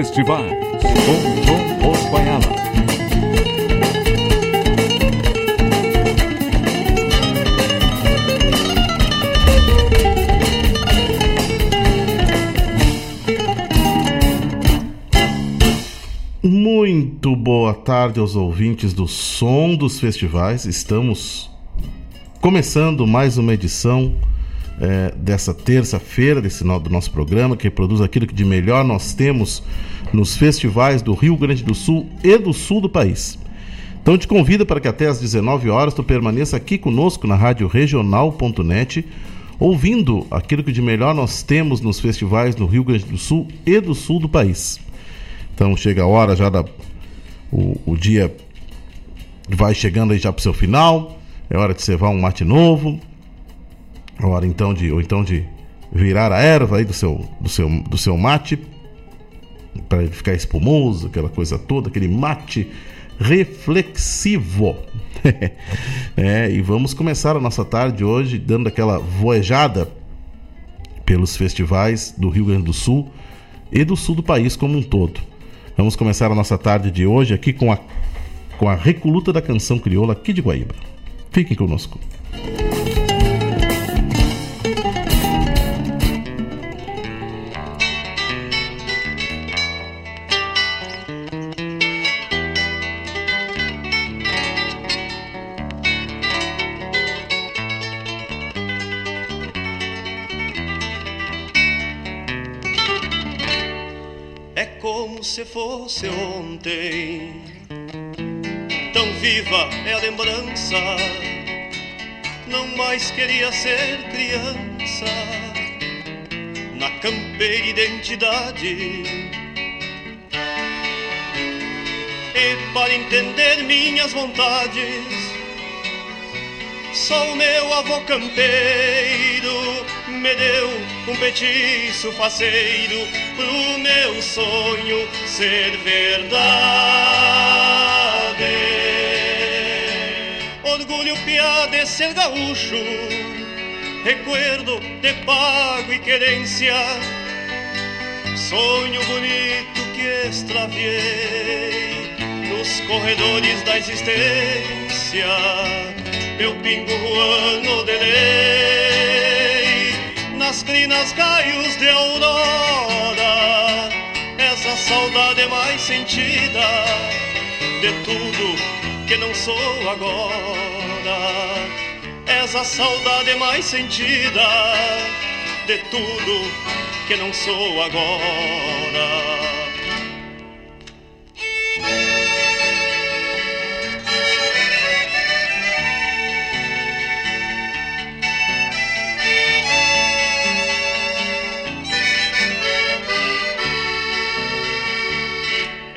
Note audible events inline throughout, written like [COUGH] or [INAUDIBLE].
Festivais João Bosco Ayala. Muito boa tarde aos ouvintes do Som dos Festivais. Estamos começando mais uma edição é, dessa terça-feira, desse do nosso programa, que produz aquilo que de melhor nós temos nos festivais do Rio Grande do Sul e do sul do país. Então te convido para que até às 19 horas tu permaneça aqui conosco na rádio regional.net, ouvindo aquilo que de melhor nós temos nos festivais no Rio Grande do Sul e do sul do país. Então chega a hora já da o, o dia vai chegando aí já para o seu final, é hora de cevar um mate novo, é hora então de ou então de virar a erva aí do seu do seu do seu mate ele ficar espumoso, aquela coisa toda, aquele mate reflexivo. [LAUGHS] é, e vamos começar a nossa tarde hoje dando aquela voejada pelos festivais do Rio Grande do Sul e do sul do país como um todo. Vamos começar a nossa tarde de hoje aqui com a, com a recoluta da canção crioula aqui de Guaíba. Fiquem conosco. Fosse ontem. Tão viva é a lembrança, não mais queria ser criança. Na campeira identidade. E para entender minhas vontades, só o meu avô campeiro me deu um petiço faceiro pro meu sonho ser verdade. orgulho piá de ser gaúcho, recuerdo de pago e querência, sonho bonito que extraviei nos corredores da existência, meu pingo ruano de lei, nas crinas caios de aurora, essa saudade mais sentida de tudo que não sou agora. És a saudade mais sentida de tudo que não sou agora.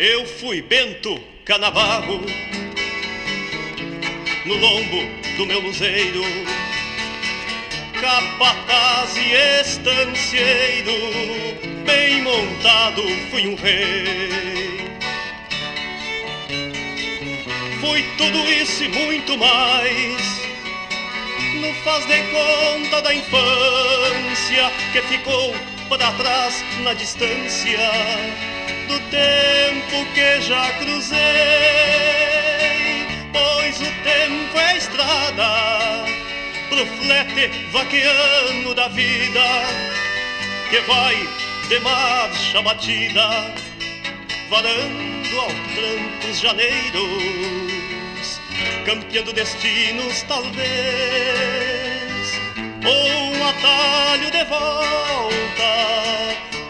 Eu fui Bento Canavarro no lombo do meu luzeiro. Capataz e estancieiro, bem montado fui um rei. Fui tudo isso e muito mais. No faz de conta da infância que ficou para trás na distância do tempo que já cruzei pois o tempo é estrada pro flete vaqueano da vida que vai de marcha batida, varando ao tranco os janeiros, campeando destinos talvez, ou um atalho de volta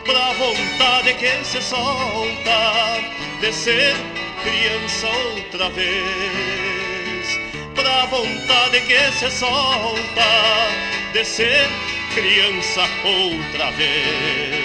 pra vontade que se solta de ser criança outra vez, pra vontade que se solta de ser criança outra vez.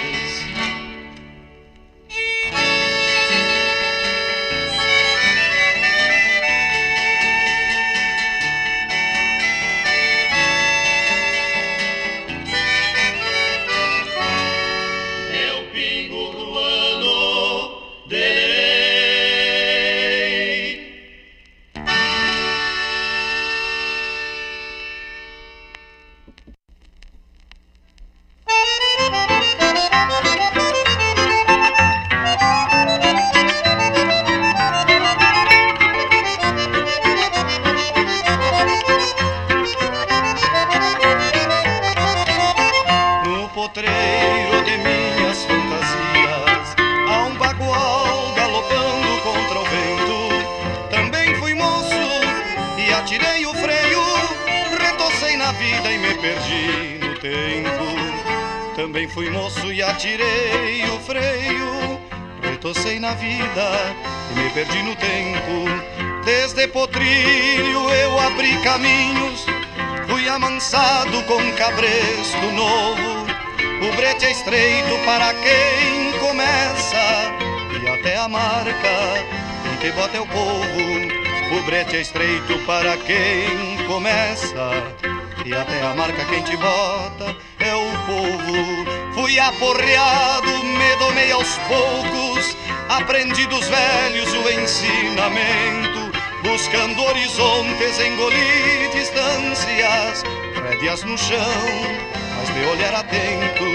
Bota é o povo. Fui aporreado, me domei aos poucos, aprendi dos velhos o ensinamento, buscando horizontes, engoli distâncias rédeas no chão, mas de olhar atento,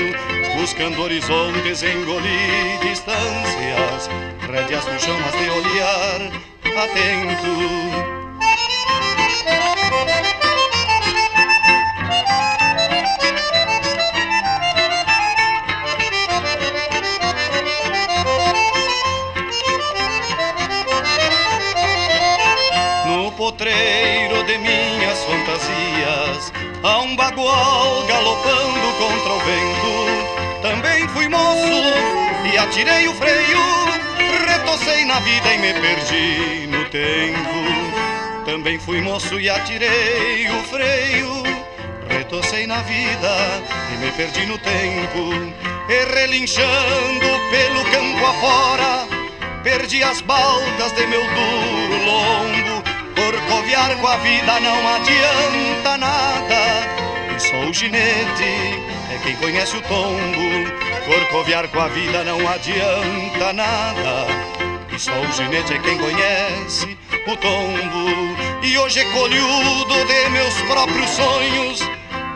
buscando horizontes, engolir distâncias, rédeas no chão, mas de olhar atento. Contra o vento. Também fui moço e atirei o freio, retocei na vida e me perdi no tempo. Também fui moço e atirei o freio, retocei na vida e me perdi no tempo. E relinchando pelo campo afora, perdi as baldas de meu duro lombo Corcoviar com a vida não adianta nada E só o ginete é quem conhece o tombo Corcoviar com a vida não adianta nada. E só o ginete é quem conhece o tombo. E hoje colhudo de meus próprios sonhos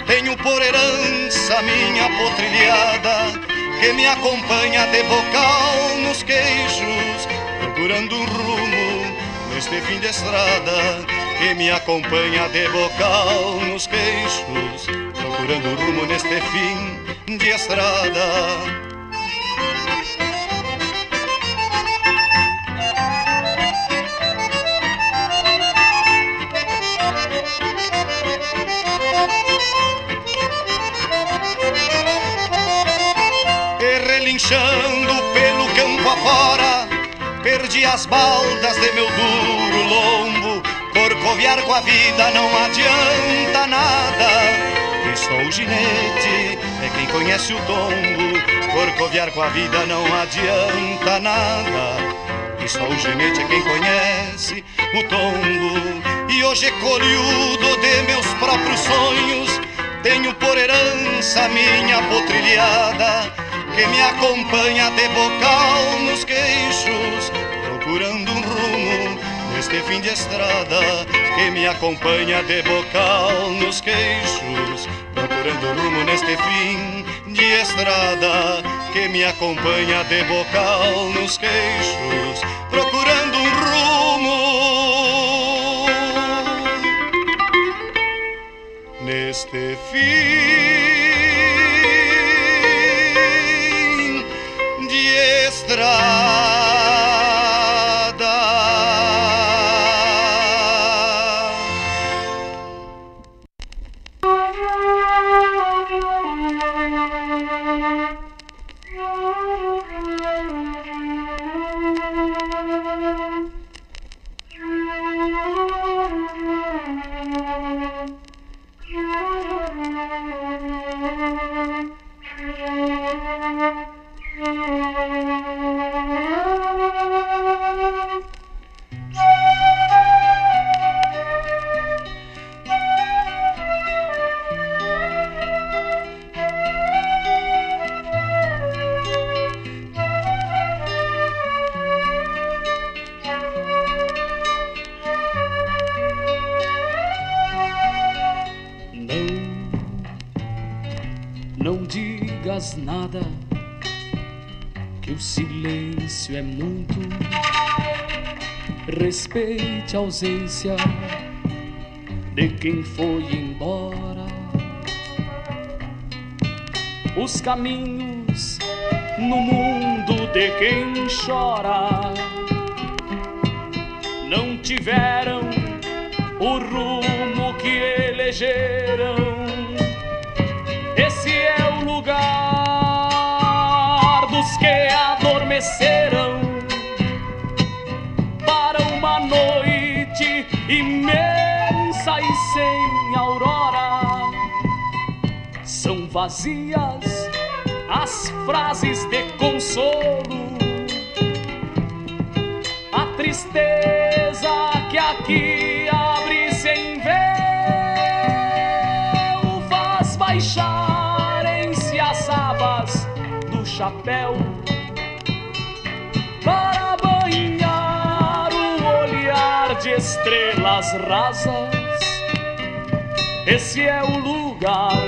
Tenho por herança minha potrilhada Que me acompanha de bocal nos queixos Procurando um rumo neste fim de estrada Que me acompanha de bocal nos queixos Procurando um rumo neste fim de estrada relinchando pelo campo afora, perdi as baldas de meu duro lombo. Corcoviar com a vida não adianta nada, só o ginete é quem conhece o tombo. Corcoviar com a vida não adianta nada, e só o ginete é quem conhece o tombo. E hoje colhudo de meus próprios sonhos, tenho por herança minha potrilhada que me acompanha de bocal nos queixos, procurando um rumo neste fim de estrada. Que me acompanha de bocal nos queixos, procurando um rumo neste fim de estrada. Que me acompanha de bocal nos queixos, procurando um rumo neste fim. Respeite a ausência de quem foi embora. Os caminhos no mundo de quem chora não tiveram o rumo que elegeram. Imensa e sem aurora. São vazias as frases de consolo, a tristeza que aqui abre sem véu faz baixarem-se as abas do chapéu estrelas rasas. Esse é o lugar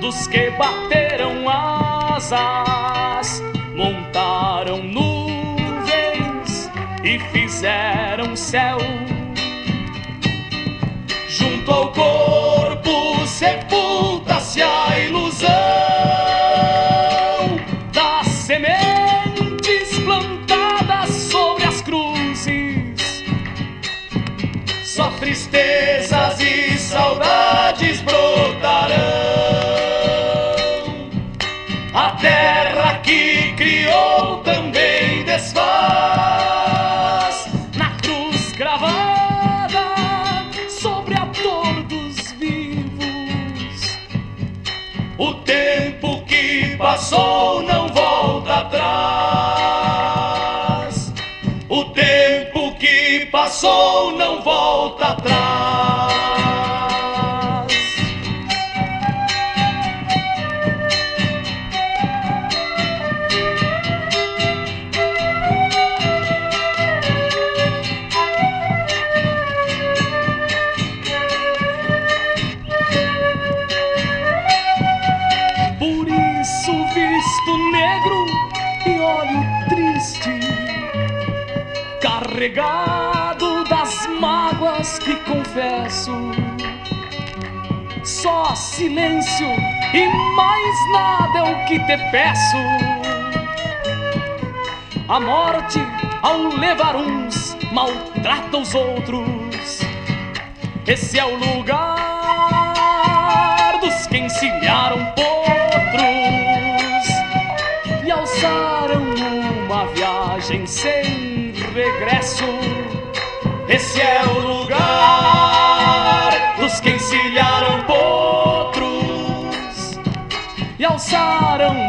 dos que bateram asas, montaram nuvens e fizeram céu. Que passou não volta atrás. O tempo que passou não volta carregado Só silêncio e mais nada é o que te peço. A morte, ao levar uns, maltrata os outros. Esse é o lugar dos que encilharam potros e alçaram uma viagem sem regresso. Esse é o lugar alçaram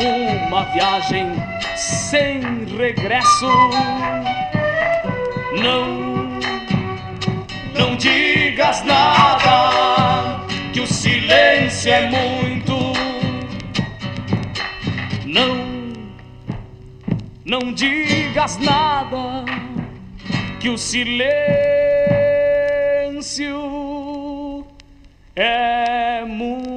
uma viagem sem regresso. Não, não digas nada, que o silêncio é muito. Não, não digas nada, que o silêncio é muito.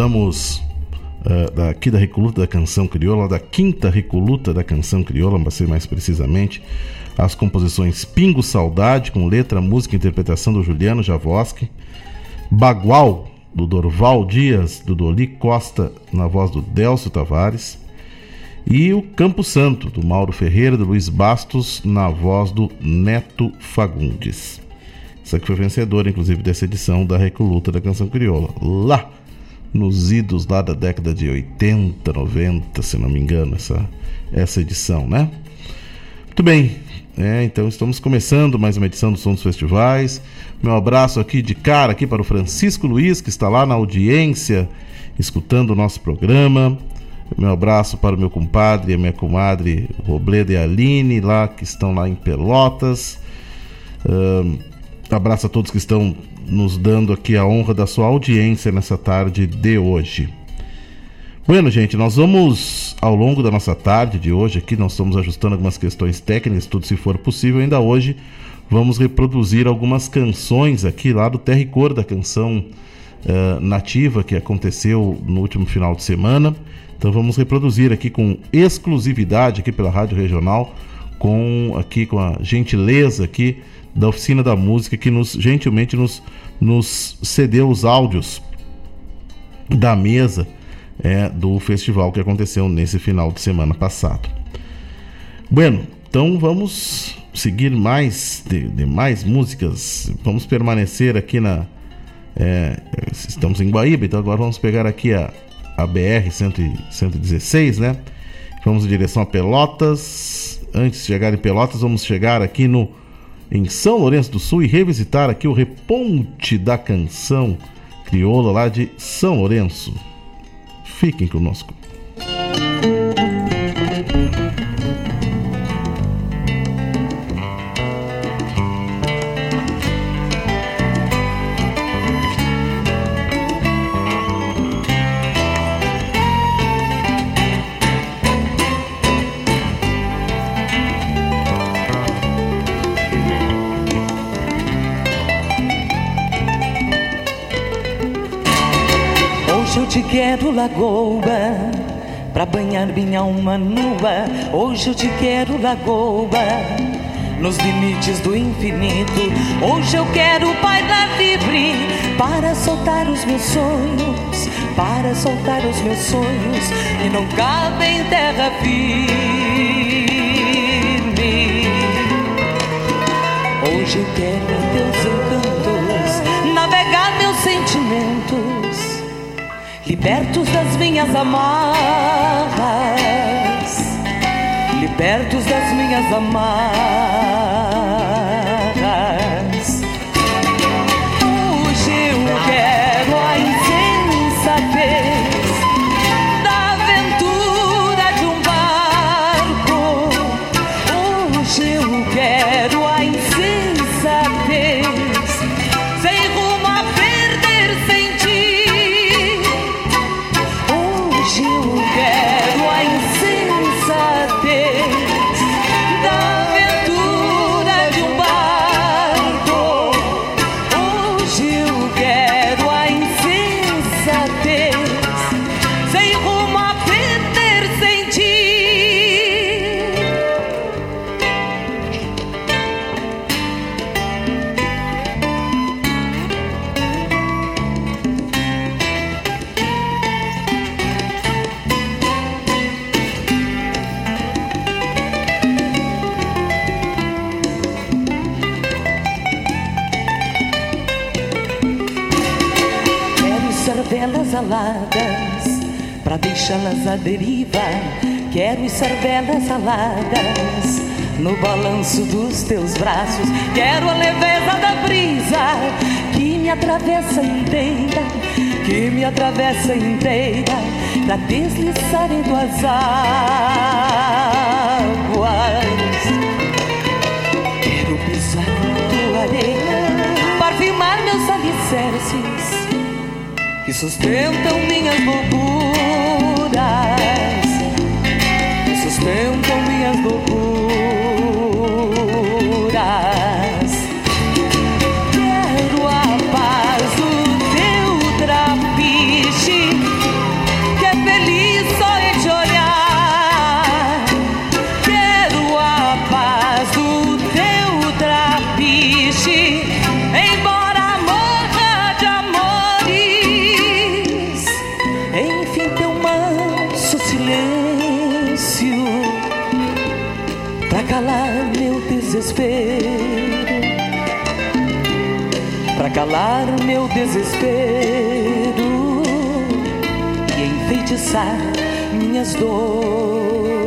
Escutamos uh, daqui da Recoluta da Canção Crioula, da quinta Recoluta da Canção Crioula, para ser mais precisamente, as composições Pingo Saudade, com letra, música e interpretação do Juliano Javoski, Bagual, do Dorval Dias, do Doli Costa, na voz do Delcio Tavares, e o Campo Santo, do Mauro Ferreira, do Luiz Bastos, na voz do Neto Fagundes. Essa que foi vencedora, inclusive, dessa edição da Recoluta da Canção Crioula. Lá, nos idos lá da década de 80, 90, se não me engano, essa, essa edição, né? Muito bem, é, então estamos começando mais uma edição do Som dos Festivais. Meu abraço aqui de cara aqui para o Francisco Luiz, que está lá na audiência, escutando o nosso programa. Meu abraço para o meu compadre e a minha comadre Robledo e Aline, lá que estão lá em Pelotas. Um, abraço a todos que estão nos dando aqui a honra da sua audiência nessa tarde de hoje. Bueno, gente, nós vamos ao longo da nossa tarde de hoje aqui, nós estamos ajustando algumas questões técnicas, tudo se for possível, ainda hoje vamos reproduzir algumas canções aqui lá do Terra e Cor da canção uh, nativa que aconteceu no último final de semana. Então vamos reproduzir aqui com exclusividade aqui pela Rádio Regional, com aqui com a gentileza aqui da oficina da música que nos gentilmente nos, nos cedeu os áudios da mesa é, do festival que aconteceu nesse final de semana passado. Bueno, então vamos seguir mais de, de mais músicas. Vamos permanecer aqui na. É, estamos em Guaíba, então agora vamos pegar aqui a, a BR 116, né? Vamos em direção a Pelotas. Antes de chegar em Pelotas, vamos chegar aqui no em São Lourenço do Sul e revisitar aqui o reponte da canção crioula lá de São Lourenço. Fiquem conosco. Quero lagoa pra banhar minha alma nua. Hoje eu te quero lagoa nos limites do infinito. Hoje eu quero bailar livre para soltar os meus sonhos, para soltar os meus sonhos que não cabem em terra firme. Hoje eu quero em teus encantos navegar meus sentimentos libertos das minhas amarras, libertos das minhas amarras. Aladas pra deixá-las à deriva. Quero cervelas aladas no balanço dos teus braços. Quero a leveza da brisa que me atravessa inteira, que me atravessa inteira pra deslizar em tuas águas. Que sustentam minhas loucuras, que sustentam minhas loucuras. Calar meu desespero e enfeitiçar minhas dores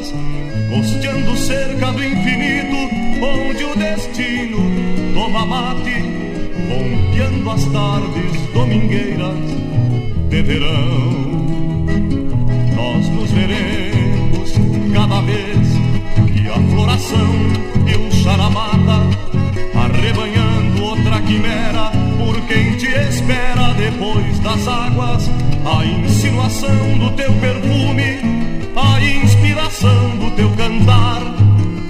garças, costeando cerca do infinito, onde o destino toma mate, bombeando as tardes domingueiras de verão. Nós nos veremos cada vez que a floração e o charamata arrebanhando outra quimera por quem te espera depois das águas a insinuação do teu perfume, inspiração do teu cantar.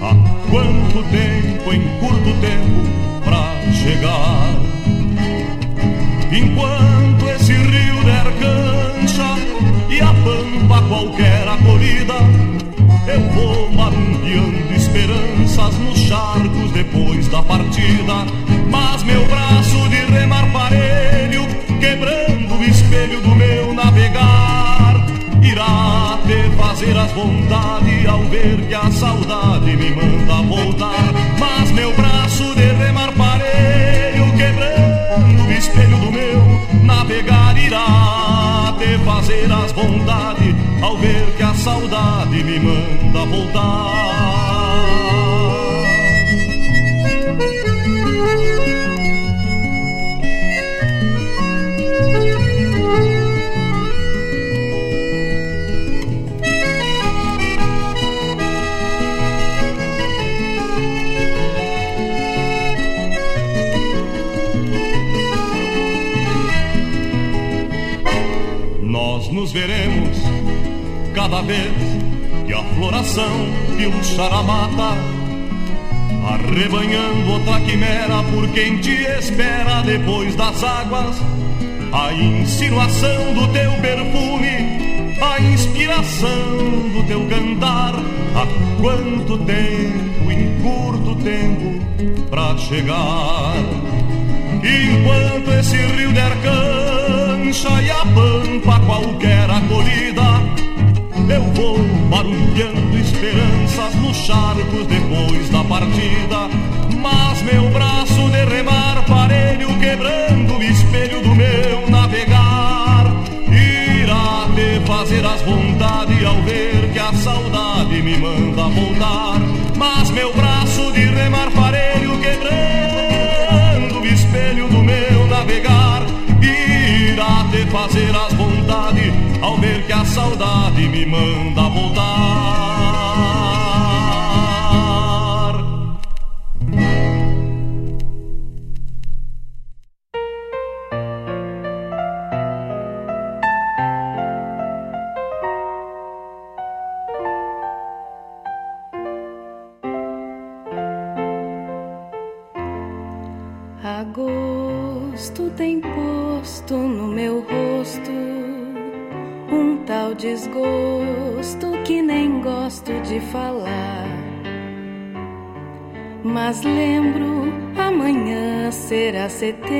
Há quanto tempo, em curto tempo, pra chegar? Enquanto esse rio der cancha e a pampa qualquer acolhida, eu vou marumbeando esperanças nos charcos depois da partida. Vontades ao ver que a saudade me manda voltar. Mas meu braço de remar parelho, quebrando o espelho do meu navegar, irá te fazer as vontades ao ver que a saudade me manda voltar. Cada vez que a floração e o charamata arrebanhando outra quimera por quem te espera depois das águas. A insinuação do teu perfume, a inspiração do teu cantar. Há quanto tempo, em curto tempo, pra chegar? Enquanto esse rio der cancha e a pampa qualquer acolhida, eu vou barulhando esperanças nos charcos depois da partida. Mas meu braço de remar parelho quebrando o espelho do meu navegar irá te fazer as vontades ao ver que a saudade me manda voltar. Mas meu braço de remar parelho quebrando o espelho do meu navegar irá te fazer as ao ver que a saudade me manda voltar. Será setembro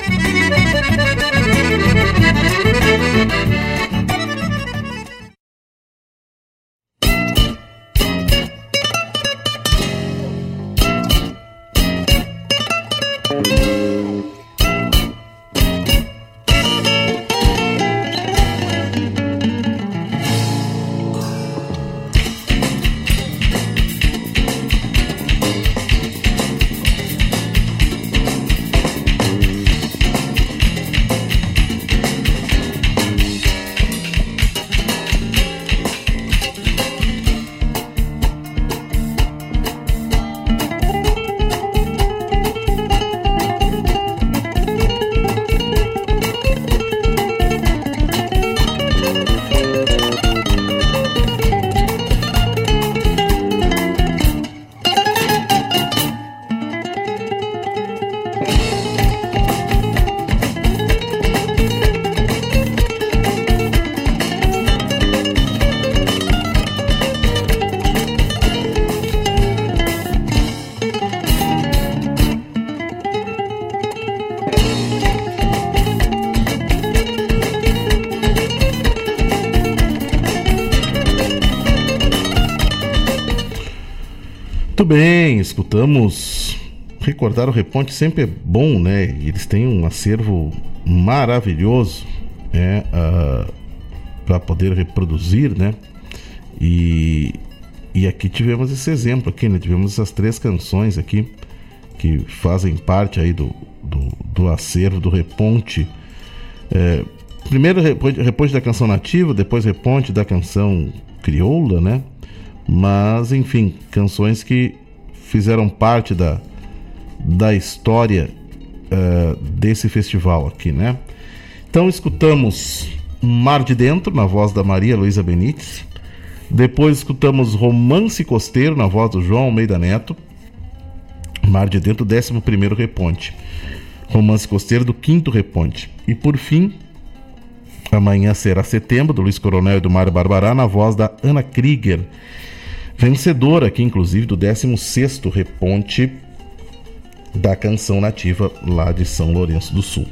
Escutamos. Recordar o Reponte sempre é bom, né? Eles têm um acervo maravilhoso, né? para poder reproduzir, né? E, e aqui tivemos esse exemplo aqui, né? Tivemos essas três canções aqui que fazem parte aí do, do, do acervo do Reponte. É, primeiro Reponte, Reponte da canção nativa, depois Reponte da canção crioula, né? Mas, enfim, canções que fizeram parte da, da história uh, desse festival aqui, né? Então, escutamos Mar de Dentro, na voz da Maria Luísa Benites. Depois escutamos Romance Costeiro, na voz do João Almeida Neto. Mar de Dentro, 11 Reponte. Romance Costeiro, do 5 Reponte. E por fim, Amanhã será setembro, do Luiz Coronel e do Mário Barbará, na voz da Ana Krieger. Vencedora aqui, inclusive, do 16º Reponte da canção nativa lá de São Lourenço do Sul.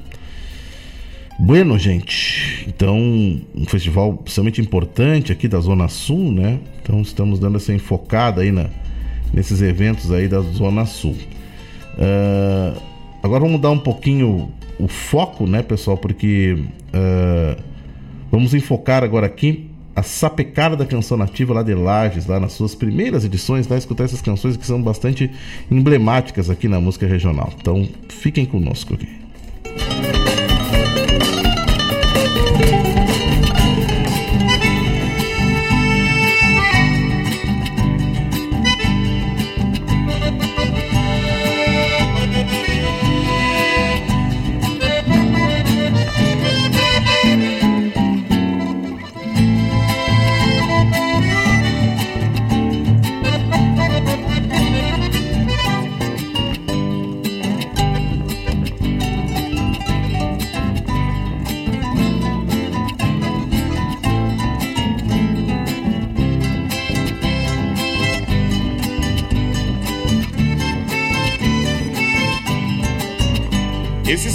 Bueno, gente, então um festival extremamente importante aqui da Zona Sul, né? Então estamos dando essa enfocada aí na, nesses eventos aí da Zona Sul. Uh, agora vamos mudar um pouquinho o foco, né, pessoal? Porque uh, vamos enfocar agora aqui a sapecada da canção nativa lá de Lages, lá nas suas primeiras edições, né? Escutar essas canções que são bastante emblemáticas aqui na música regional. Então fiquem conosco aqui.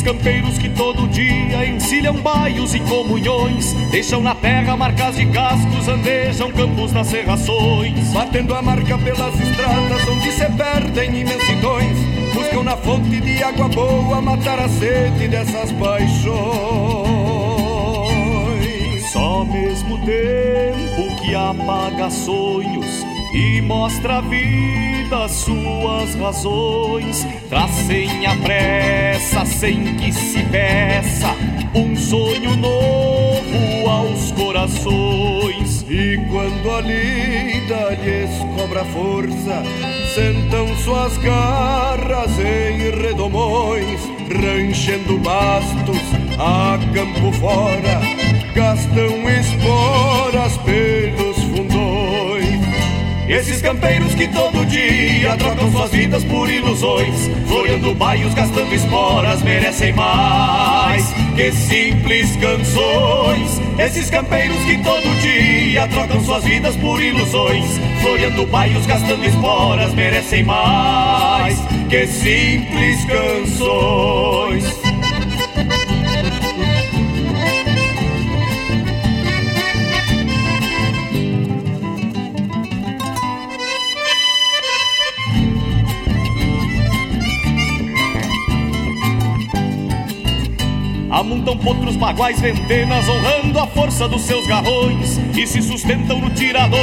Campeiros que todo dia encilham baios e comunhões, deixam na terra marcas de cascos, andejam campos nas serrações, batendo a marca pelas estradas onde se perdem imensidões, buscam na fonte de água boa matar a sede dessas paixões. Só mesmo tempo que apaga sonhos e mostra a vida suas razões. Traz sem a pressa, sem que se peça, um sonho novo aos corações. E quando a lida lhes cobra força, sentam suas garras em redomões, ranchando bastos a campo fora, gastam esporas pelos esses campeiros que todo dia trocam suas vidas por ilusões, floreando baios, gastando esporas, merecem mais que simples canções. Esses campeiros que todo dia trocam suas vidas por ilusões, floreando baios, gastando esporas, merecem mais que simples canções. Amuntam potros baguais ventenas, honrando a força dos seus garrões, e se sustentam no tirador,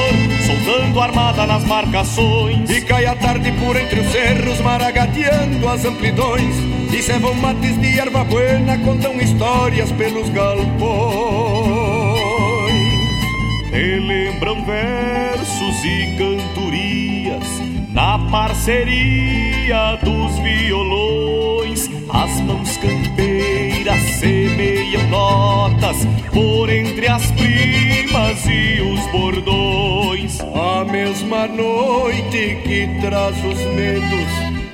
soldando armada nas marcações. E cai a tarde por entre os cerros, maragateando as amplidões, e cevam mates de erva buena, contam histórias pelos galpões. Relembram versos e cantorias na parceria dos violões, as mãos campeiras semeiam notas por entre as primas e os bordões. A mesma noite que traz os medos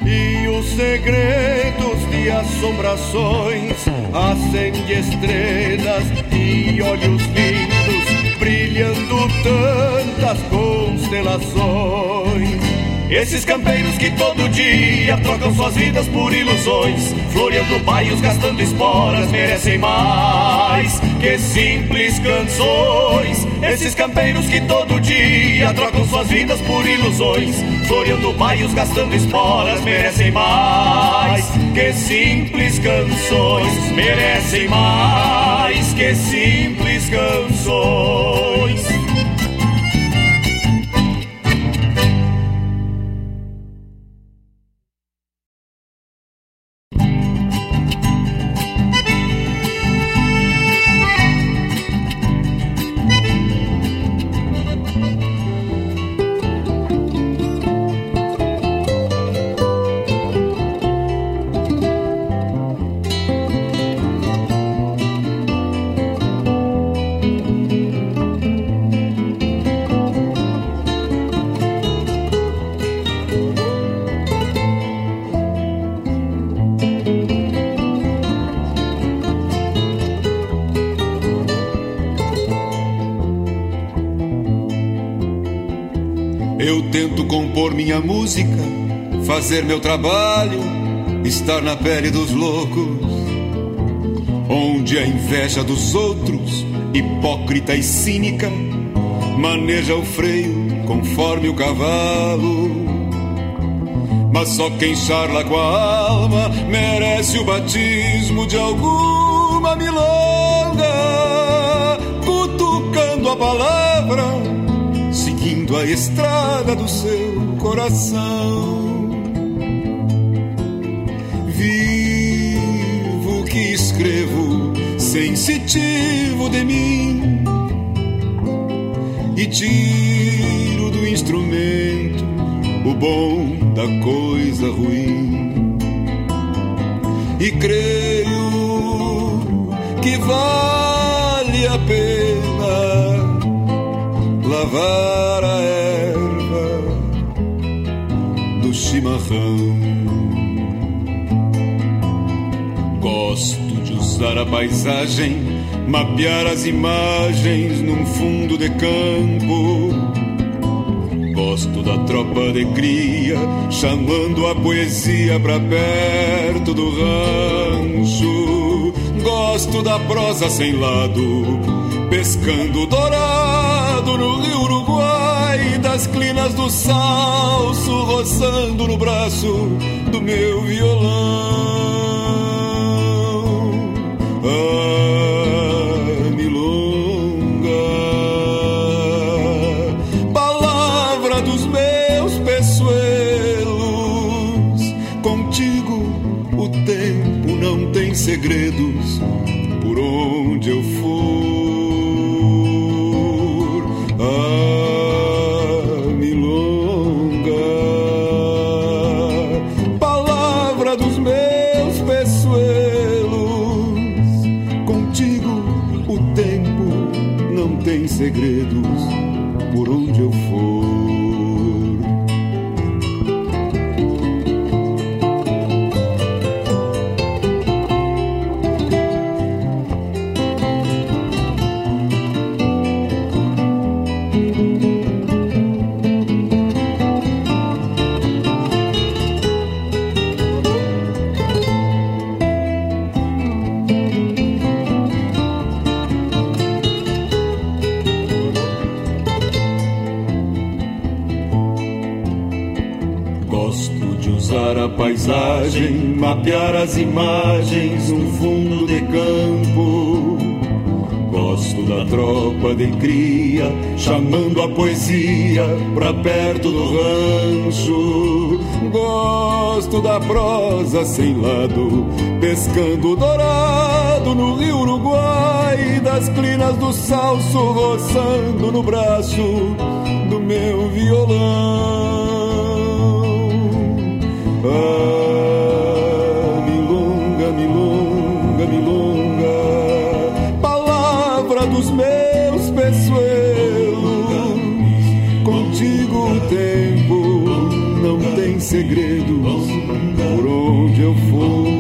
e os segredos de assombrações, acende estrelas e olhos lindos, brilhando tantas constelações. Esses campeiros que todo dia trocam suas vidas por ilusões, floreando baios, gastando esporas, merecem mais que simples canções. Esses campeiros que todo dia trocam suas vidas por ilusões, floreando baios, gastando esporas, merecem mais que simples canções, merecem mais que simples canções. Fazer meu trabalho, estar na pele dos loucos. onde a inveja dos outros, hipócrita e cínica, maneja o freio conforme o cavalo. Mas só quem charla com a alma merece o batismo de alguma milonga, cutucando a palavra, seguindo a estrada do seu coração. Sensitivo de mim, e tiro do instrumento o bom da coisa ruim. E creio que vale a pena lavar a erva do chimarrão. Usar a paisagem, mapear as imagens num fundo de campo. Gosto da tropa de cria, chamando a poesia pra perto do rancho. Gosto da prosa sem lado, pescando dourado no rio Uruguai, das clinas do salso roçando no braço do meu violão. Tem mapear as imagens num fundo de campo. Gosto da tropa de cria, chamando a poesia pra perto do rancho. Gosto da prosa sem lado, pescando dourado no rio Uruguai, das clinas do salso roçando no braço do meu violão. Ah, segredos por onde eu for.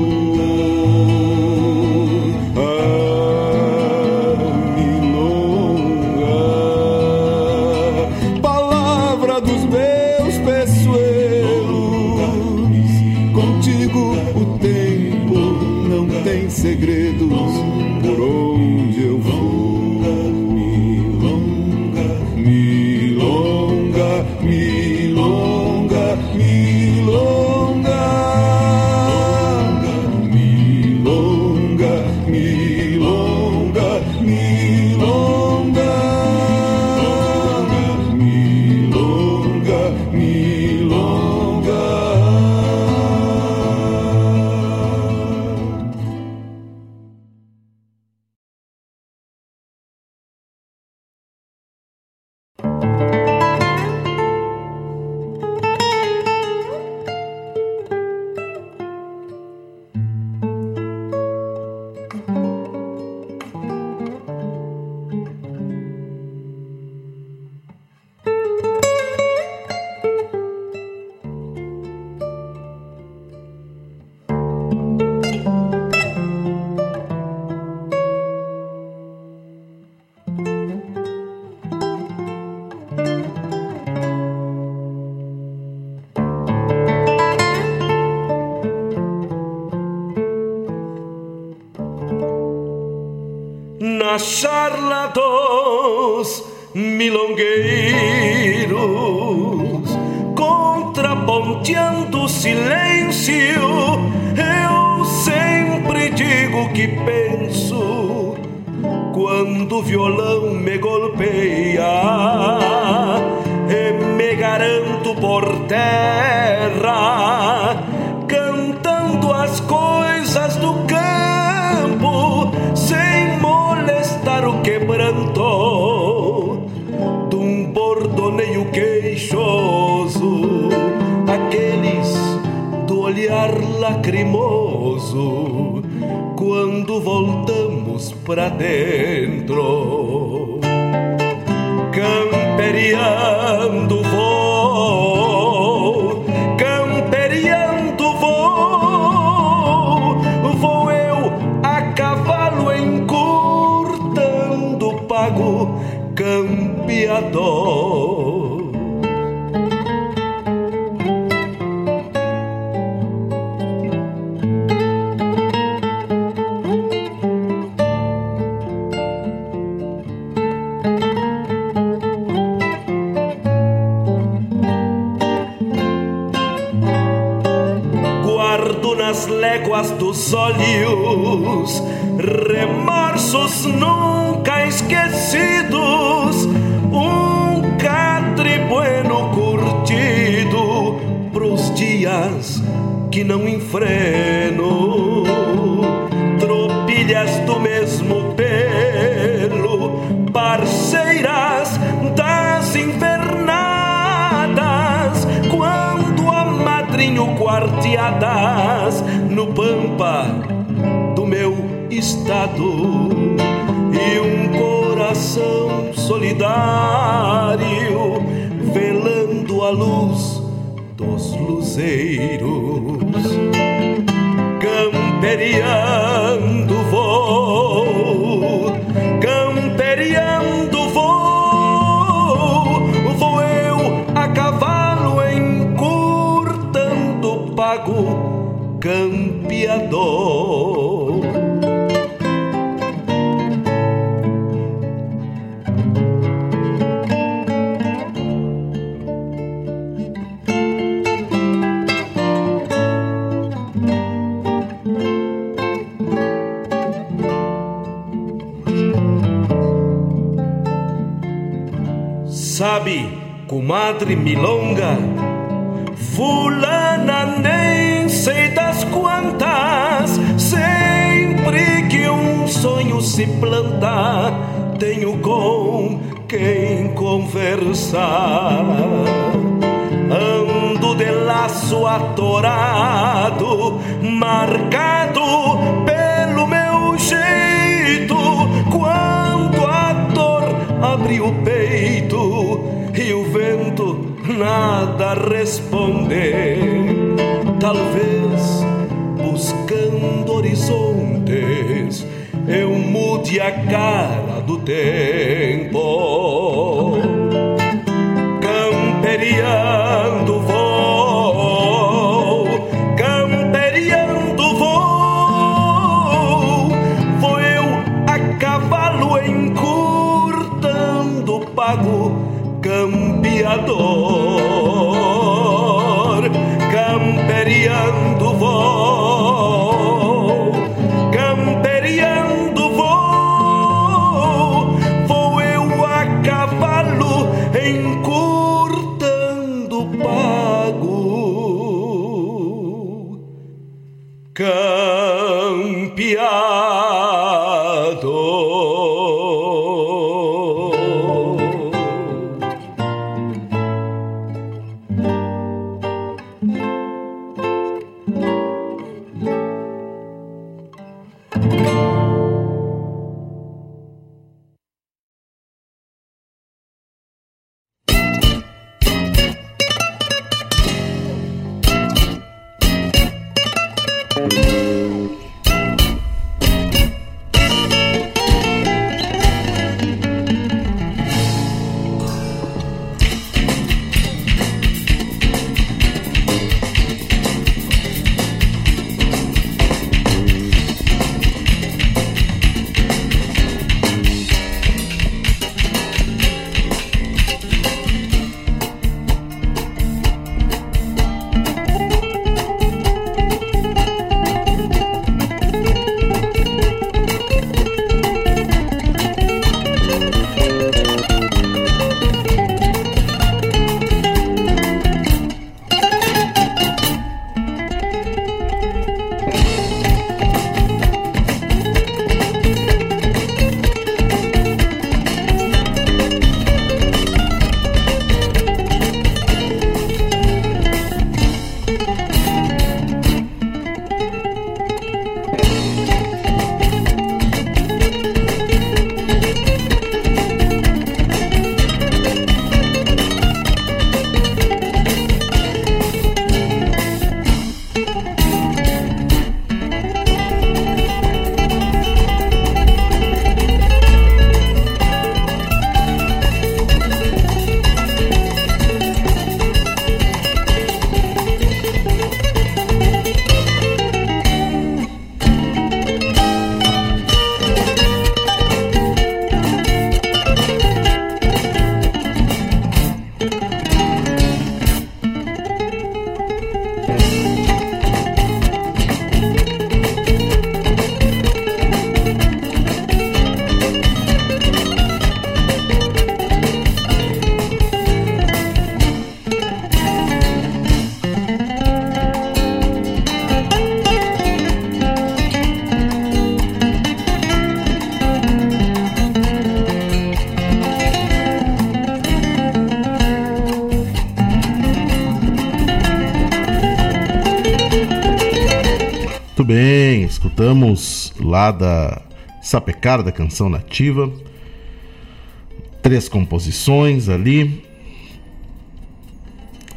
pra dentro, camperiando vou, camperiando vou, vou eu a cavalo encurtando pago campeador. quem conversar. Ando de laço atorado, marcado pelo meu jeito. Quando a dor abre o peito e o vento nada responder, talvez buscando horizonte eu mude a cara do tempo. Camperiando vou, camperiando vou, vou eu a cavalo encurtando pago campeador. Bem, escutamos lá da Sapecar da Canção Nativa. Três composições ali.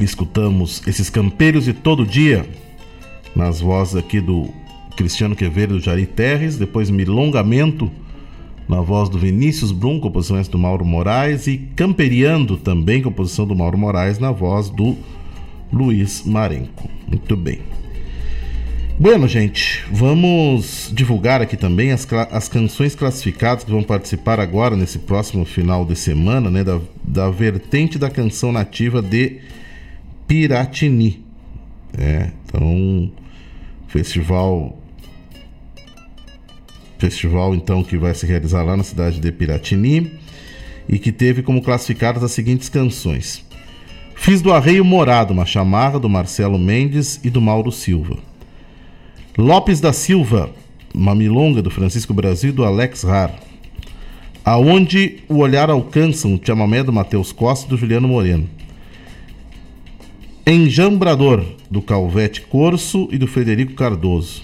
Escutamos esses campeiros de todo dia, nas vozes aqui do Cristiano Quevedo do Jari Terres. Depois Milongamento, na voz do Vinícius Brum, composições do Mauro Moraes. E Camperiando, também composição do Mauro Moraes, na voz do Luiz Marenco. Muito bem. Bueno, gente, vamos divulgar aqui também as, as canções classificadas que vão participar agora nesse próximo final de semana, né, da, da vertente da canção nativa de Piratini. É, então, festival festival então que vai se realizar lá na cidade de Piratini e que teve como classificadas as seguintes canções: Fiz do Arreio Morado, uma chamarra do Marcelo Mendes e do Mauro Silva. Lopes da Silva, uma milonga do Francisco Brasil do Alex Rar. Aonde o olhar alcança um chamamé do Matheus Costa e do Juliano Moreno. Enjambrador, do Calvete Corso e do Frederico Cardoso.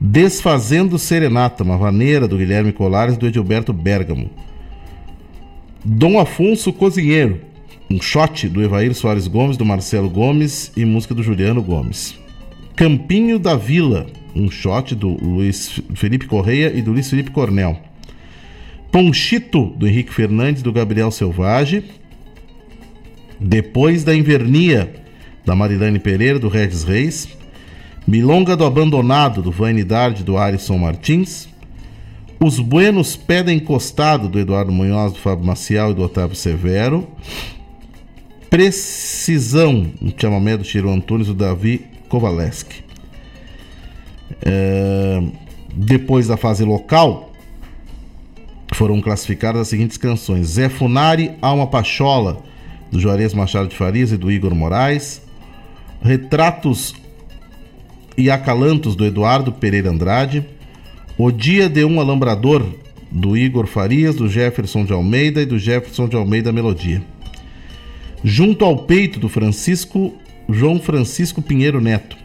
Desfazendo Serenata, uma vaneira do Guilherme Colares e do Edilberto Bergamo. Dom Afonso Cozinheiro, um shot do Evair Soares Gomes, do Marcelo Gomes e música do Juliano Gomes. Campinho da Vila, um shot do Luiz Felipe Correia e do Luiz Felipe Cornel. Ponchito, do Henrique Fernandes do Gabriel Selvagem. Depois da Invernia, da Marilane Pereira, do Regis Reis. Milonga do Abandonado, do Vanidade, do Arisson Martins. Os Buenos Pedem Encostado, do Eduardo Munhoz, do Fábio Maciel e do Otávio Severo. Precisão, um chamamé do Chiro Antunes, do Davi Kovaleski. É, depois da fase local, foram classificadas as seguintes canções: Zé Funari, Alma Pachola, do Juarez Machado de Farias e do Igor Moraes. Retratos e Acalantos, do Eduardo Pereira Andrade. O Dia de um Alambrador, do Igor Farias, do Jefferson de Almeida e do Jefferson de Almeida Melodia. Junto ao Peito, do Francisco João Francisco Pinheiro Neto.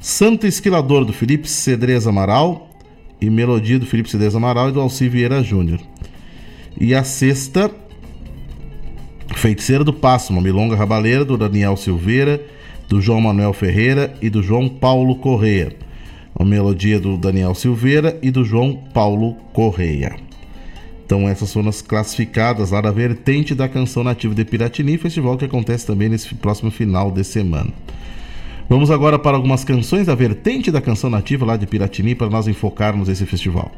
Santo Esquilador, do Felipe Cedrez Amaral. E Melodia, do Felipe Cedrez Amaral e do Alci Vieira Júnior. E a sexta, Feiticeira do Passo, uma milonga rabaleira do Daniel Silveira, do João Manuel Ferreira e do João Paulo Correia. Uma melodia do Daniel Silveira e do João Paulo Correia. Então essas foram as classificadas lá da vertente da canção nativa de Piratini, festival que acontece também nesse próximo final de semana. Vamos agora para algumas canções da vertente da canção nativa lá de Piratini para nós enfocarmos esse festival.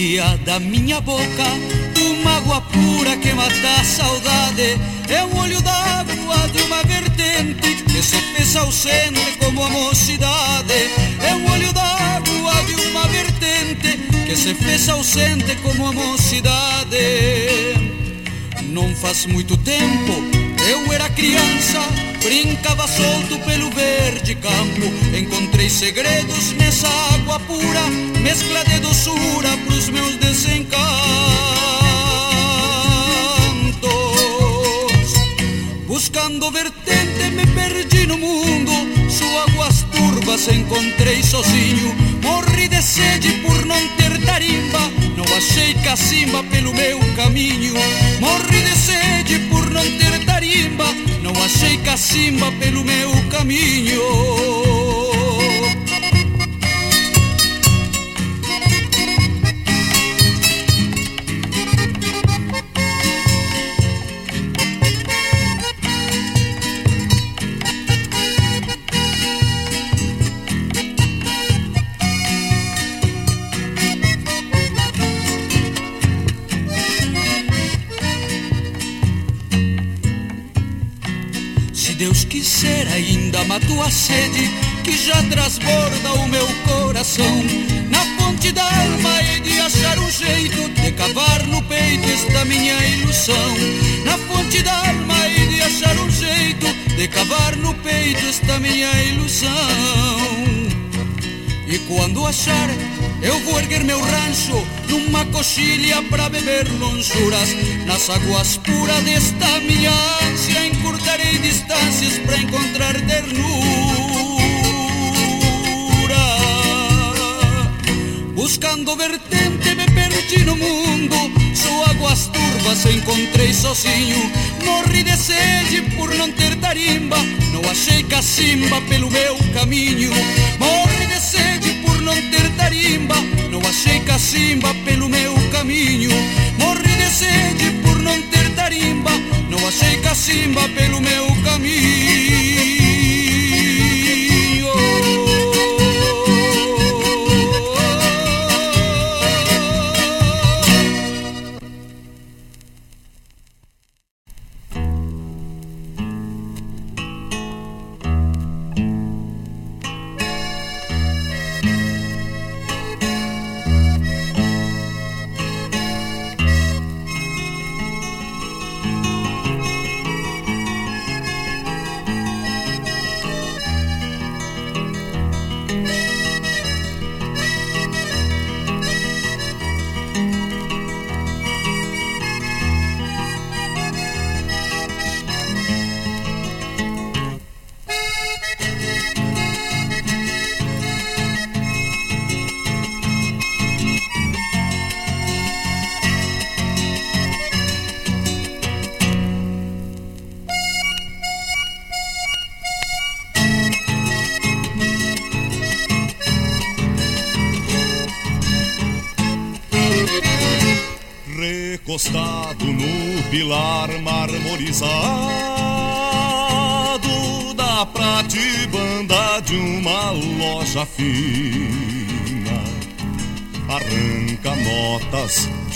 Memória da minha boca. Uma água pura que mata a saudade. É um olho d'água de uma vertente Que se fez ausente como a mocidade. É um olho d'água de uma vertente Que se fez ausente como a mocidade. Não faz muito tempo eu era criança Brincava solto pelo verde campo Encontrei segredos nessa água pura Mescla de doçura pros meus desencantos Buscando vertente me perdi no mundo. Águas turvas encontrei sozinho. Morri de sede por não ter tarimba Não achei cacimba pelo meu caminho. Morri de sede por não ter tarimba Não achei cacimba pelo meu caminho Quiser, ainda mato a sede que já transborda o meu coração. Na fonte da alma e de achar um jeito de cavar no peito esta minha ilusão. Na fonte da alma e de achar um jeito de cavar no peito esta minha ilusão. E quando achar, eu vou erguer meu rancho numa coxilha para beber lonjuras. Nas águas puras desta minha ânsia, encurtarei distâncias para encontrar ternura. Buscando vertente, me perdi no mundo. Só águas turvas encontrei sozinho. Morri de sede por não ter tarimba. Não achei cacimba pelo meu caminho. Morri não ter tarimba. Não achei cacimba pelo meu caminho. Morri de sede por não ter tarimba. Não achei cacimba pelo meu caminho.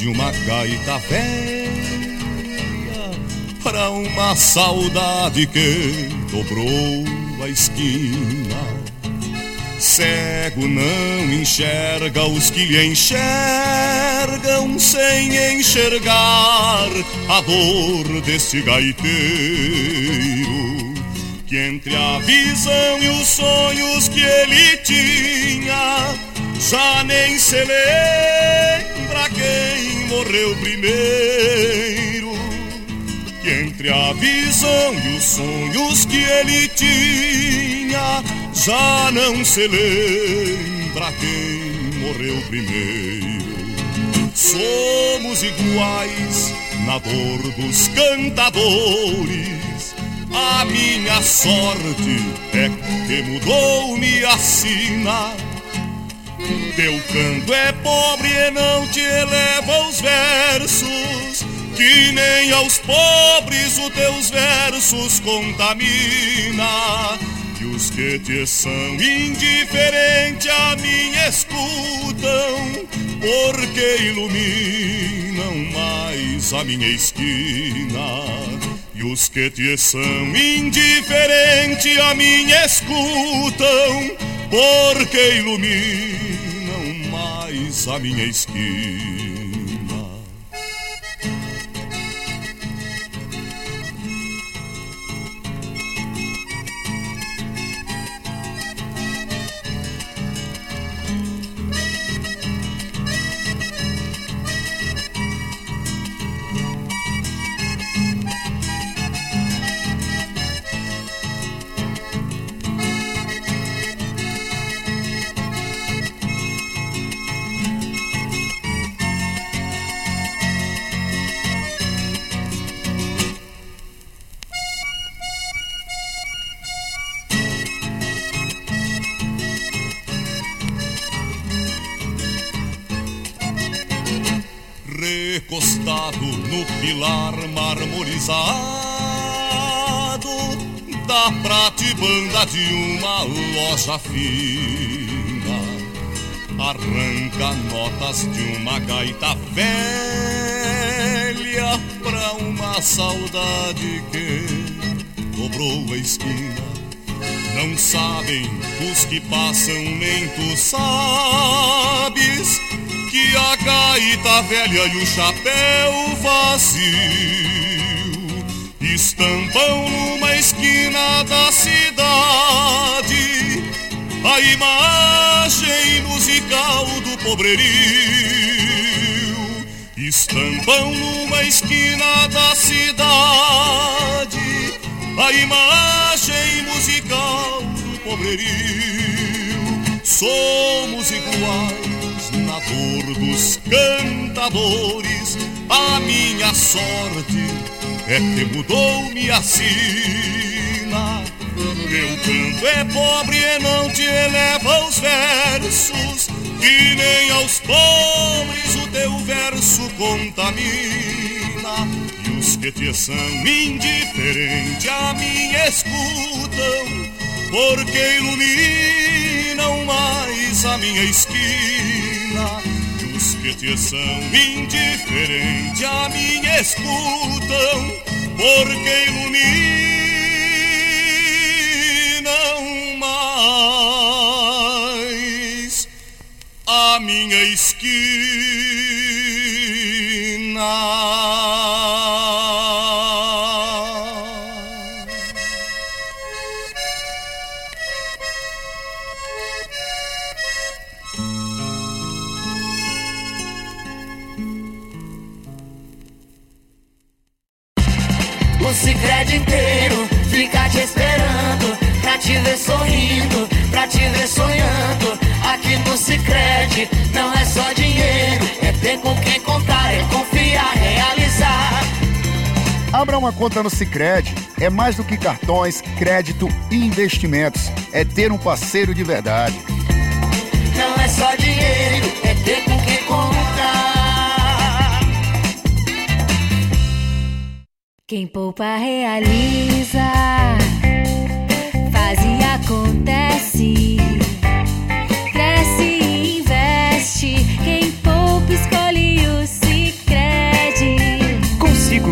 De uma gaita velha para uma saudade que dobrou a esquina. Cego não enxerga os que lhe enxergam sem enxergar a dor desse gaiteiro que entre a visão e os sonhos que ele tinha já nem se lembra quem morreu primeiro que entre a visão e os sonhos que ele tinha já não se lembra quem morreu primeiro. Somos iguais na dor dos cantadores. A minha sorte é que mudou-me a sina. Teu canto é pobre e não te eleva os versos, que nem aos pobres os teus versos contamina. E os que te são indiferentes a mim escutam, porque iluminam mais a minha esquina. E os que te são indiferentes a mim escutam, porque iluminam a minha esquina. Marmorizado da pratibanda de uma loja fina. Arranca notas de uma gaita velha pra uma saudade que dobrou a esquina. Não sabem os que passam, nem tu sabes que a gaita velha e o chapéu vazio estampam numa esquina da cidade a imagem musical do pobrerio. Estampam numa esquina da cidade a imagem musical do pobrerio. Somos iguais na dor dos cantadores. A minha sorte é que mudou-me sina. Meu canto é pobre e não te eleva aos versos, e nem aos pobres o teu verso contamina. E os que te são indiferentes a mim escutam, porque iluminam mais a minha esquina. Os que te são indiferentes a mim escutam, porque iluminam mais a minha esquina. Abra uma conta no Cicred. É mais do que cartões, crédito e investimentos. É ter um parceiro de verdade. Não é só dinheiro, é ter com quem contar Quem poupa realiza,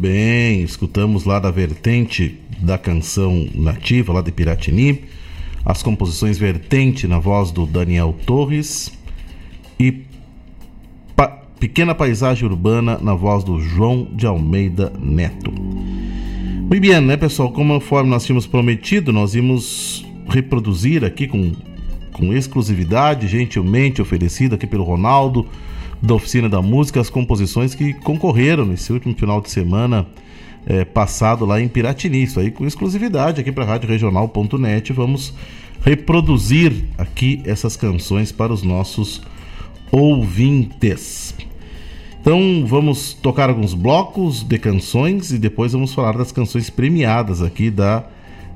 bem, escutamos lá da vertente da canção nativa, lá de Piratini, as composições vertente na voz do Daniel Torres e Pa- Pequena Paisagem Urbana na voz do João de Almeida Neto. Muito bem, né, pessoal? Conforme nós tínhamos prometido, nós íamos reproduzir aqui com, com exclusividade, gentilmente oferecido aqui pelo Ronaldo, da Oficina da Música, as composições que concorreram nesse último final de semana eh, passado lá em Piratini. Isso aí com exclusividade aqui para a Rádio Regional.net. Vamos reproduzir aqui essas canções para os nossos ouvintes. Então vamos tocar alguns blocos de canções e depois vamos falar das canções premiadas aqui da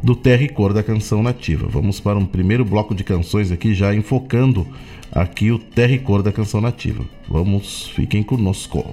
do Terra e Cor da Canção Nativa. Vamos para um primeiro bloco de canções aqui já enfocando aqui o Terra e Cor da Canção Nativa. Vamos, fiquem conosco.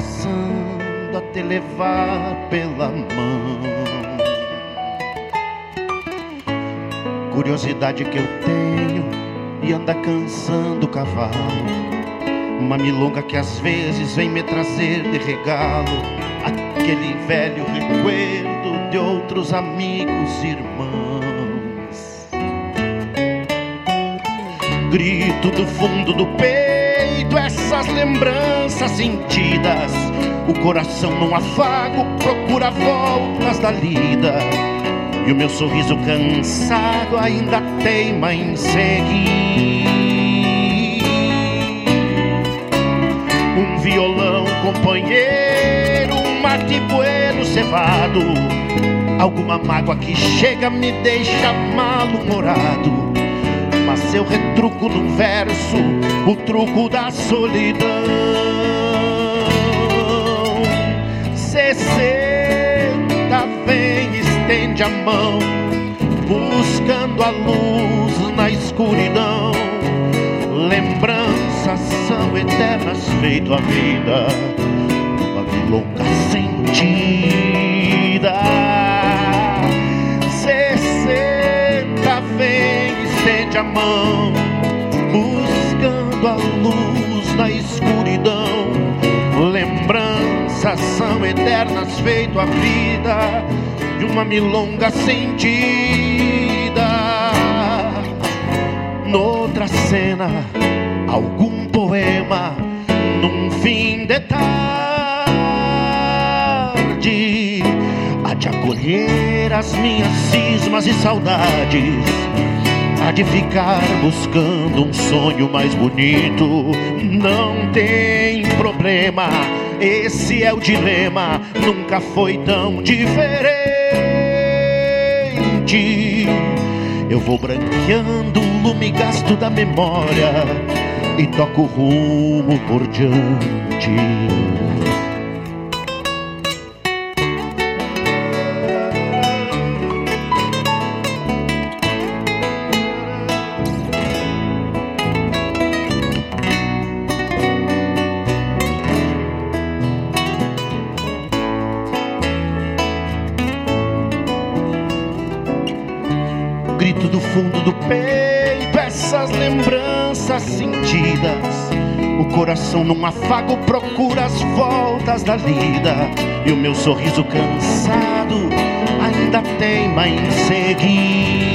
Passando a te levar pela mão. Curiosidade que eu tenho e anda cansando o cavalo. Uma milonga que às vezes vem me trazer de regalo aquele velho recuerdo de outros amigos e irmãos. Grito do fundo do peito essas lembranças sentidas. O coração num afago procura voltas da lida. E o meu sorriso cansado ainda teima em seguir. Um violão companheiro, um mate bueno cevado. Alguma mágoa que chega me deixa mal-humorado. Mas eu retruco num verso o truco da solidão. Sessenta vem, estende a mão, buscando a luz na escuridão. Lembranças são eternas, feito a vida, uma milonga sentida. Estende a mão, buscando a luz na escuridão. Lembranças são eternas, feito a vida de uma milonga sentida. Noutra cena, algum poema num fim de tarde há de acolher as minhas cismas e saudades. De ficar buscando um sonho mais bonito. Não tem problema, esse é o dilema. Nunca foi tão diferente. Eu vou branqueando o lume gasto da memória e toco rumo por diante. Coração num afago procura as voltas da vida. E o meu sorriso cansado ainda teima em seguir.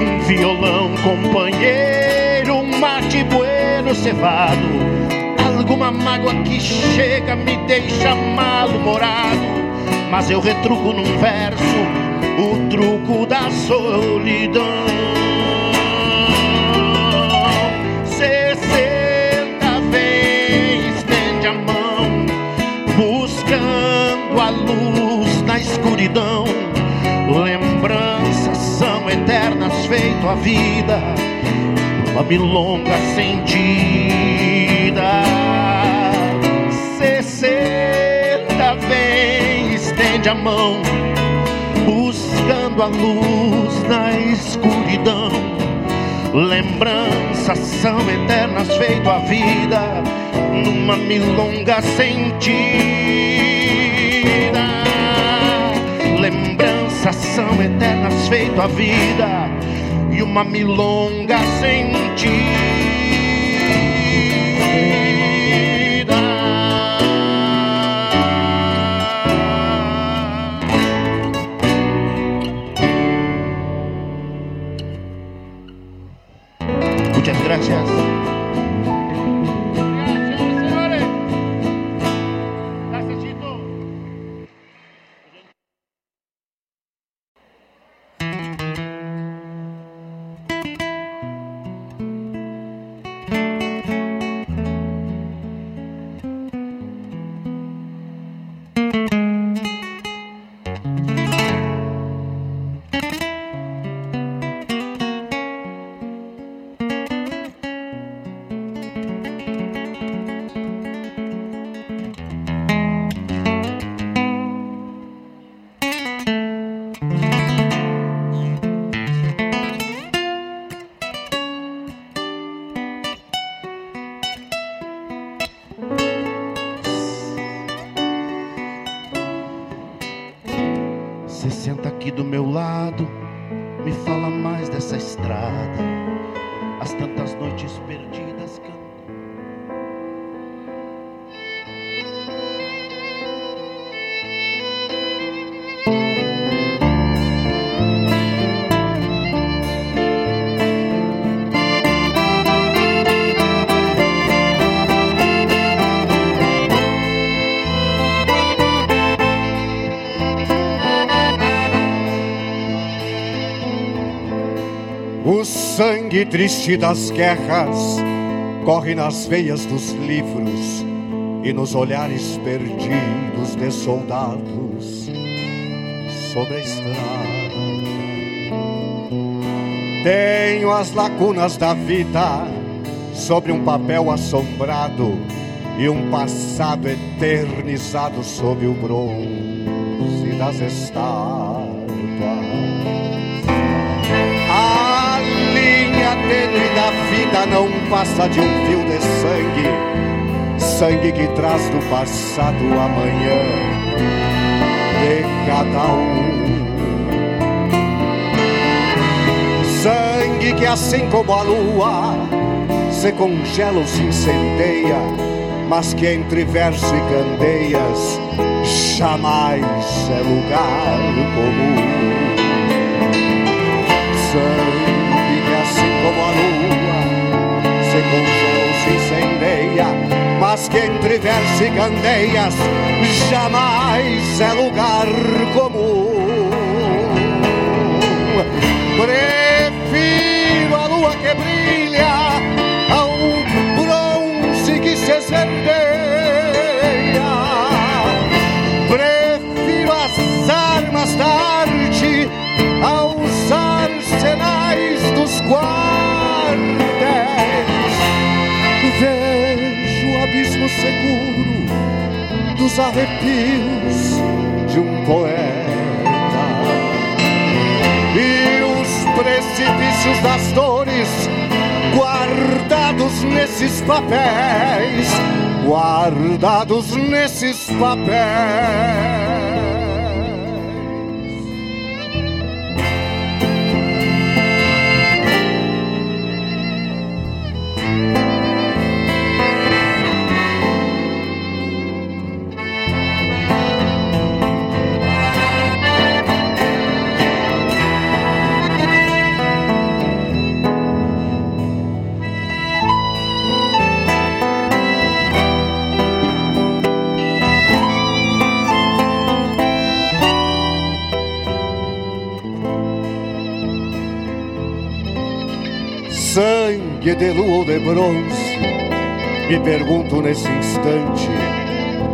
Um violão companheiro, um mate bueno cevado. Alguma mágoa que chega me deixa mal-humorado mas eu retruco num verso o truco da solidão. Escuridão. Lembranças são eternas, feito a vida, uma milonga sentida. Sessenta vem, estende a mão, buscando a luz na escuridão. Lembranças são eternas, feito a vida, numa milonga sentida. Lembranças são eternas, feito a vida, e uma milonga. Muchas sangue triste das guerras corre nas veias dos livros e nos olhares perdidos de soldados sobre a estrada. Tenho as lacunas da vida sobre um papel assombrado e um passado eternizado sob o bronze das estátuas. Tênue da vida não passa de um fio de sangue, sangue que traz do passado amanhã de cada um. Sangue que assim como a lua se congela ou se incendeia, mas que entre verso e candeias jamais é lugar comum lua se congela se incendeia, mas que entre verso e candeias jamais é lugar comum. Dos arrepios de um poeta e os precipícios das dores guardados nesses papéis, guardados nesses papéis. Sangue de lua ou de bronze, me pergunto nesse instante,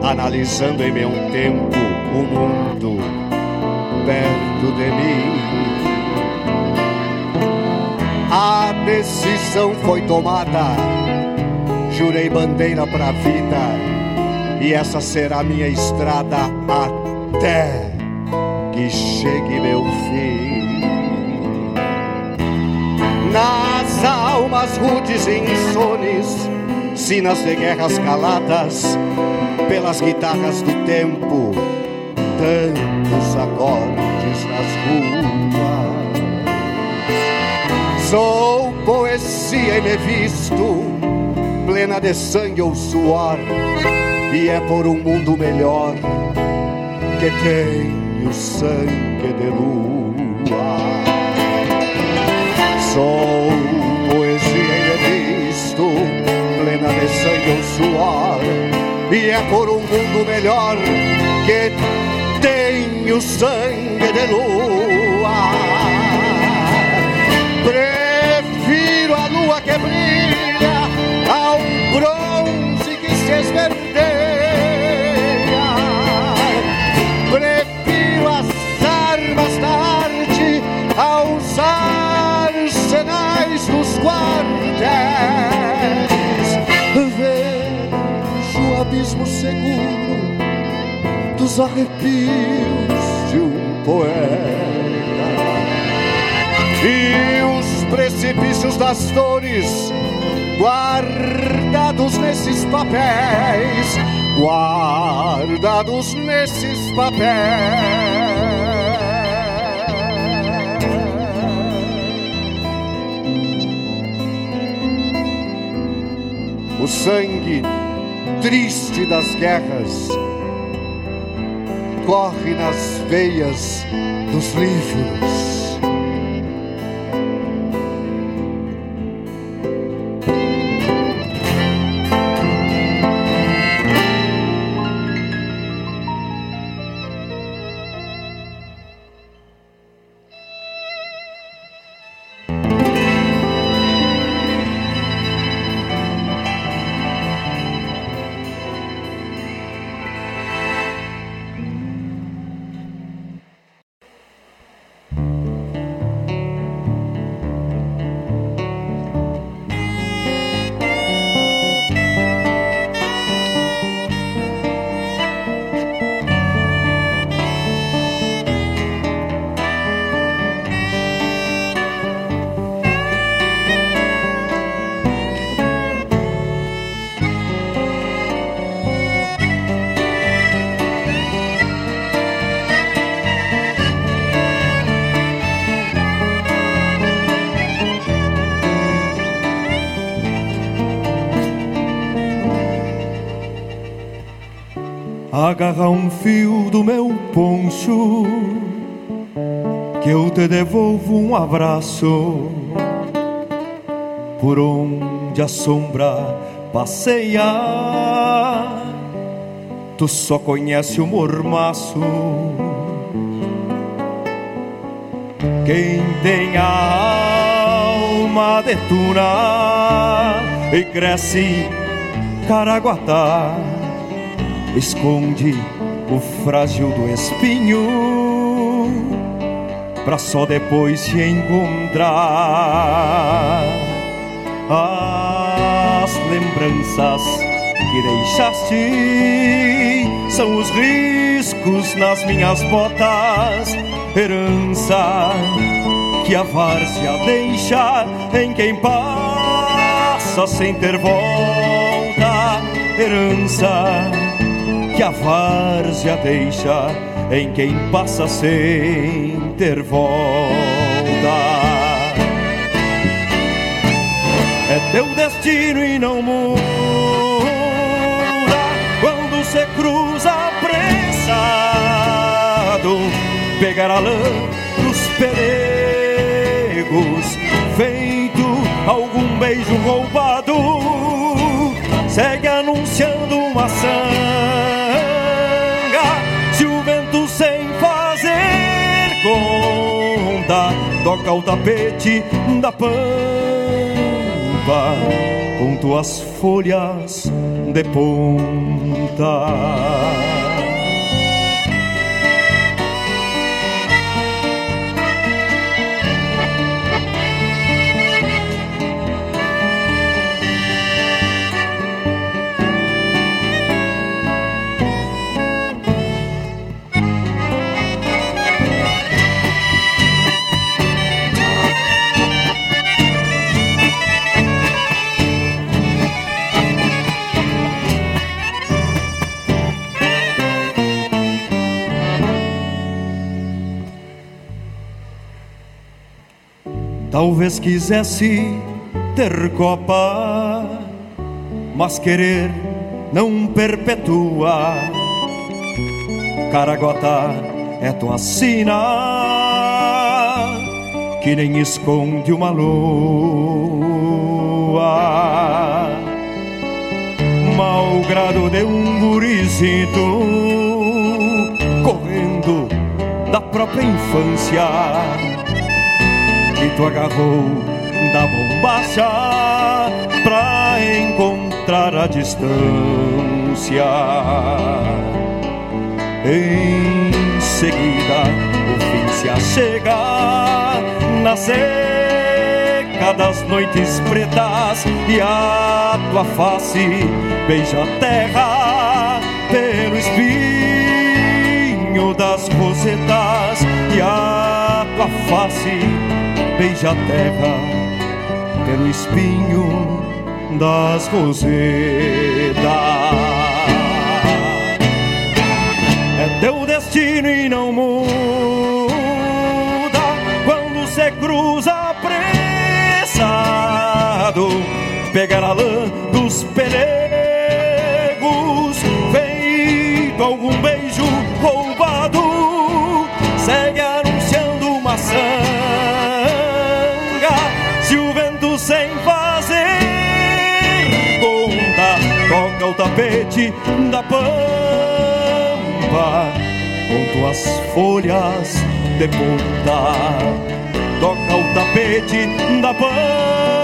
analisando em meu tempo o mundo perto de mim. A decisão foi tomada, jurei bandeira pra vida, e essa será minha estrada até que chegue meu fim almas rudes e insones, sinas de guerras caladas pelas guitarras do tempo, tantos acordes nas ruas. Sou poesia e me visto, plena de sangue ou suor, e é por um mundo melhor que tenho sangue de lua. Sou sangue ou suor, e é por um mundo melhor que tenho sangue de lua. Prefiro a lua que brilha ao bronze que se esverdeia. Prefiro as armas da arte aos arsenais dos guardas. abismo seguro dos arrepios de um poeta. E os precipícios das dores guardados nesses papéis, guardados nesses papéis. O sangue triste das guerras corre nas veias dos livros. Agarra um fio do meu poncho Que eu te devolvo um abraço. Por onde a sombra passeia Tu só conhece o mormaço. Quem tem a alma de tuna E cresce caraguatá esconde o frágil do espinho pra só depois se encontrar. As lembranças que deixaste são os riscos nas minhas botas. Herança que a várzea deixa em quem passa sem ter volta. Herança que a várzea deixa em quem passa sem ter volta. É teu destino e não muda quando se cruza apressado, pegar a lã dos peregos, feito algum beijo roubado, segue anunciando uma sanga toca o tapete da pampa com tuas folhas de ponta. Talvez quisesse ter copa, mas querer não perpetua. Caragota é tua sina, que nem esconde uma lua. Mal grado de um gurizito, correndo da própria infância tu agarrou da bombacha pra encontrar a distância. Em seguida, o fim se achega na seca das noites pretas e a tua face beija a terra pelo espinho das rosetas e a tua face beija a terra pelo espinho das rosetas. É teu destino e não muda quando se cruza apressado. Pegar a lã dos dos tapete da pampa com tuas folhas de ponta. Toca o tapete da pampa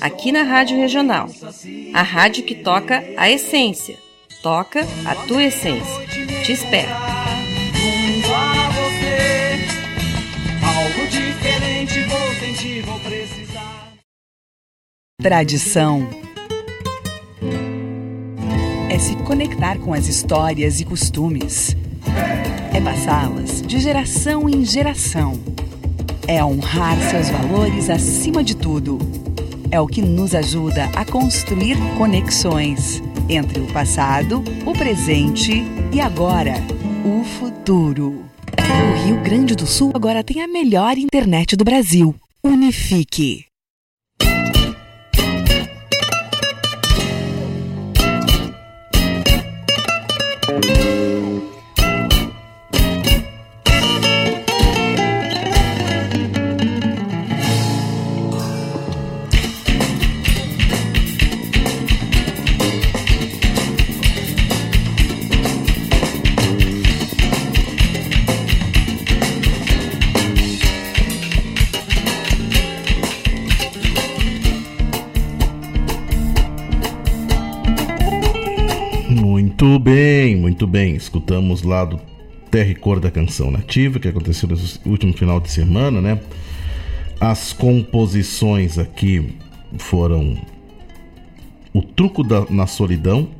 aqui na Rádio Regional. A rádio que toca a essência. Toca a tua essência. Te espero. Tradição é se conectar com as histórias e costumes. É passá-las de geração em geração. É honrar seus valores acima de tudo. É o que nos ajuda a construir conexões entre o passado, o presente e agora, o futuro. O Rio Grande do Sul agora tem a melhor internet do Brasil. Unifique. Muito bem. Escutamos lá do Terra e Cor da Canção Nativa, que aconteceu no último final de semana, né? As composições aqui foram O Truco da, na Solidão,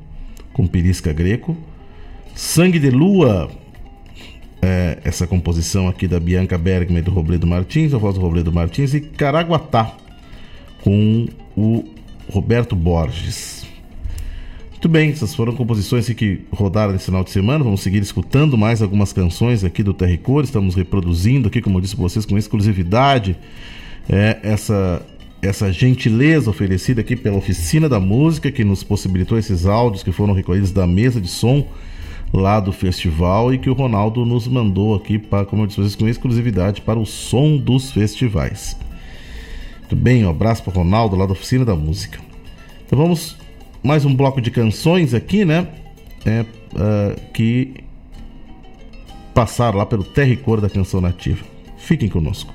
com Pirisca Greco, Sangue de Lua, é, essa composição aqui da Bianca Bergman e do Robledo Martins, a voz do Robledo Martins, e Caraguatá, com o Roberto Borges. Muito bem, essas foram composições que rodaram nesse final de semana. Vamos seguir escutando mais algumas canções aqui do Terricor. Estamos reproduzindo aqui, como eu disse para vocês, com exclusividade é, essa, essa gentileza oferecida aqui pela Oficina da Música, que nos possibilitou esses áudios que foram recolhidos da mesa de som lá do festival e que o Ronaldo nos mandou aqui, para, como eu disse vocês, com exclusividade para o som dos festivais. Muito bem, um abraço para o Ronaldo lá da Oficina da Música. Então vamos mais um bloco de canções aqui, né? É, uh, que passaram lá pelo terra e cor da canção nativa. Fiquem conosco.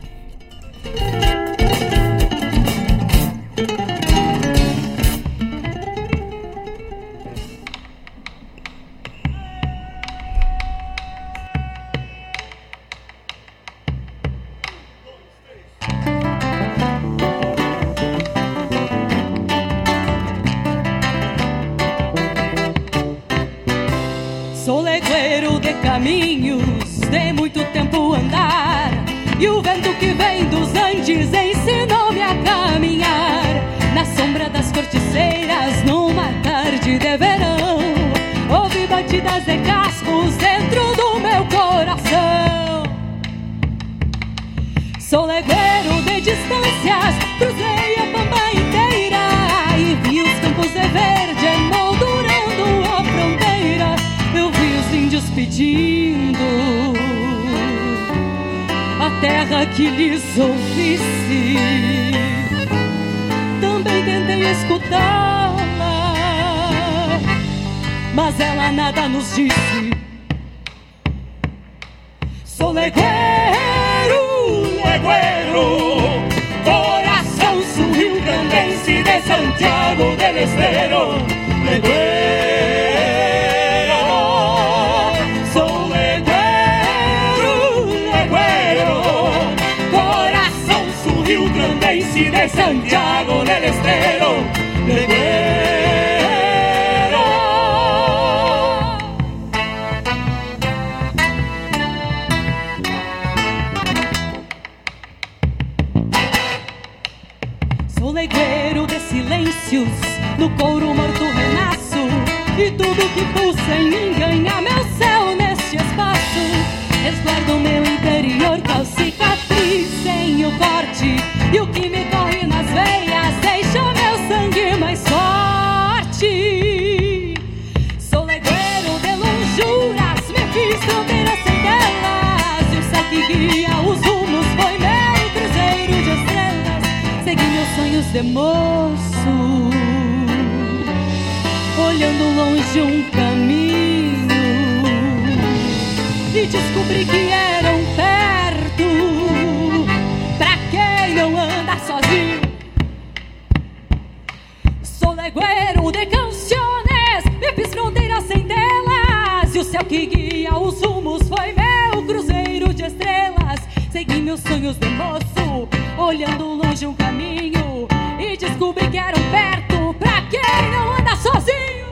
Céu que guia os rumos foi meu cruzeiro de estrelas. Segui meus sonhos de moço, olhando longe um caminho. E descobri que eram perto, pra quem não anda sozinho.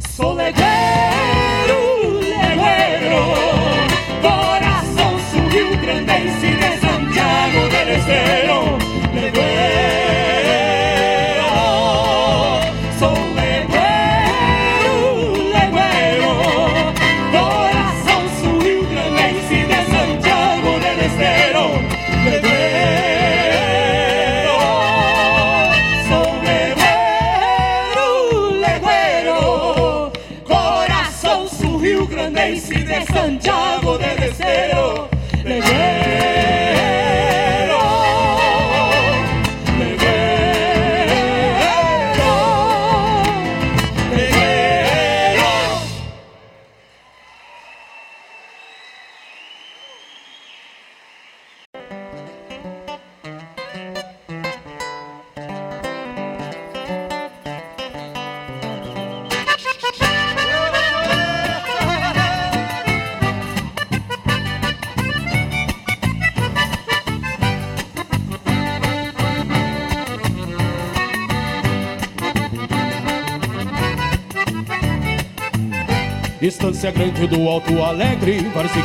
Sou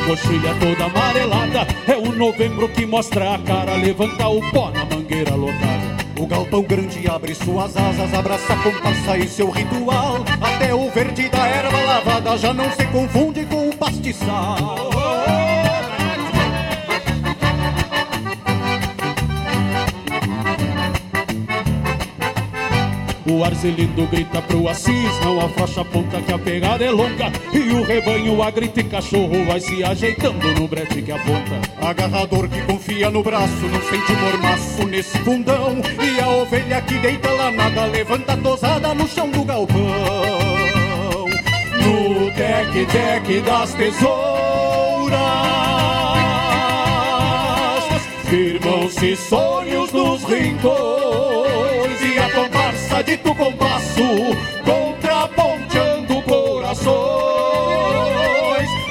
coxilha toda amarelada. É o novembro que mostra a cara, levanta o pó na mangueira lotada. O galpão grande abre suas asas, abraça a comparsa e seu ritual. Até o verde da erva lavada já não se confunde com o pastiçal. O Arcelindo grita pro Assis, não afrouxa a ponta que a pegada é longa. E o rebanho a grita e cachorro vai se ajeitando no brete que aponta. Agarrador que confia no braço, não sente mormaço nesse fundão. E a ovelha que deita lá nada, levanta tosada no chão do galpão. No tec-tec das tesouras, Firmam-se sonhos nos rincões tu compasso Contraponteando corações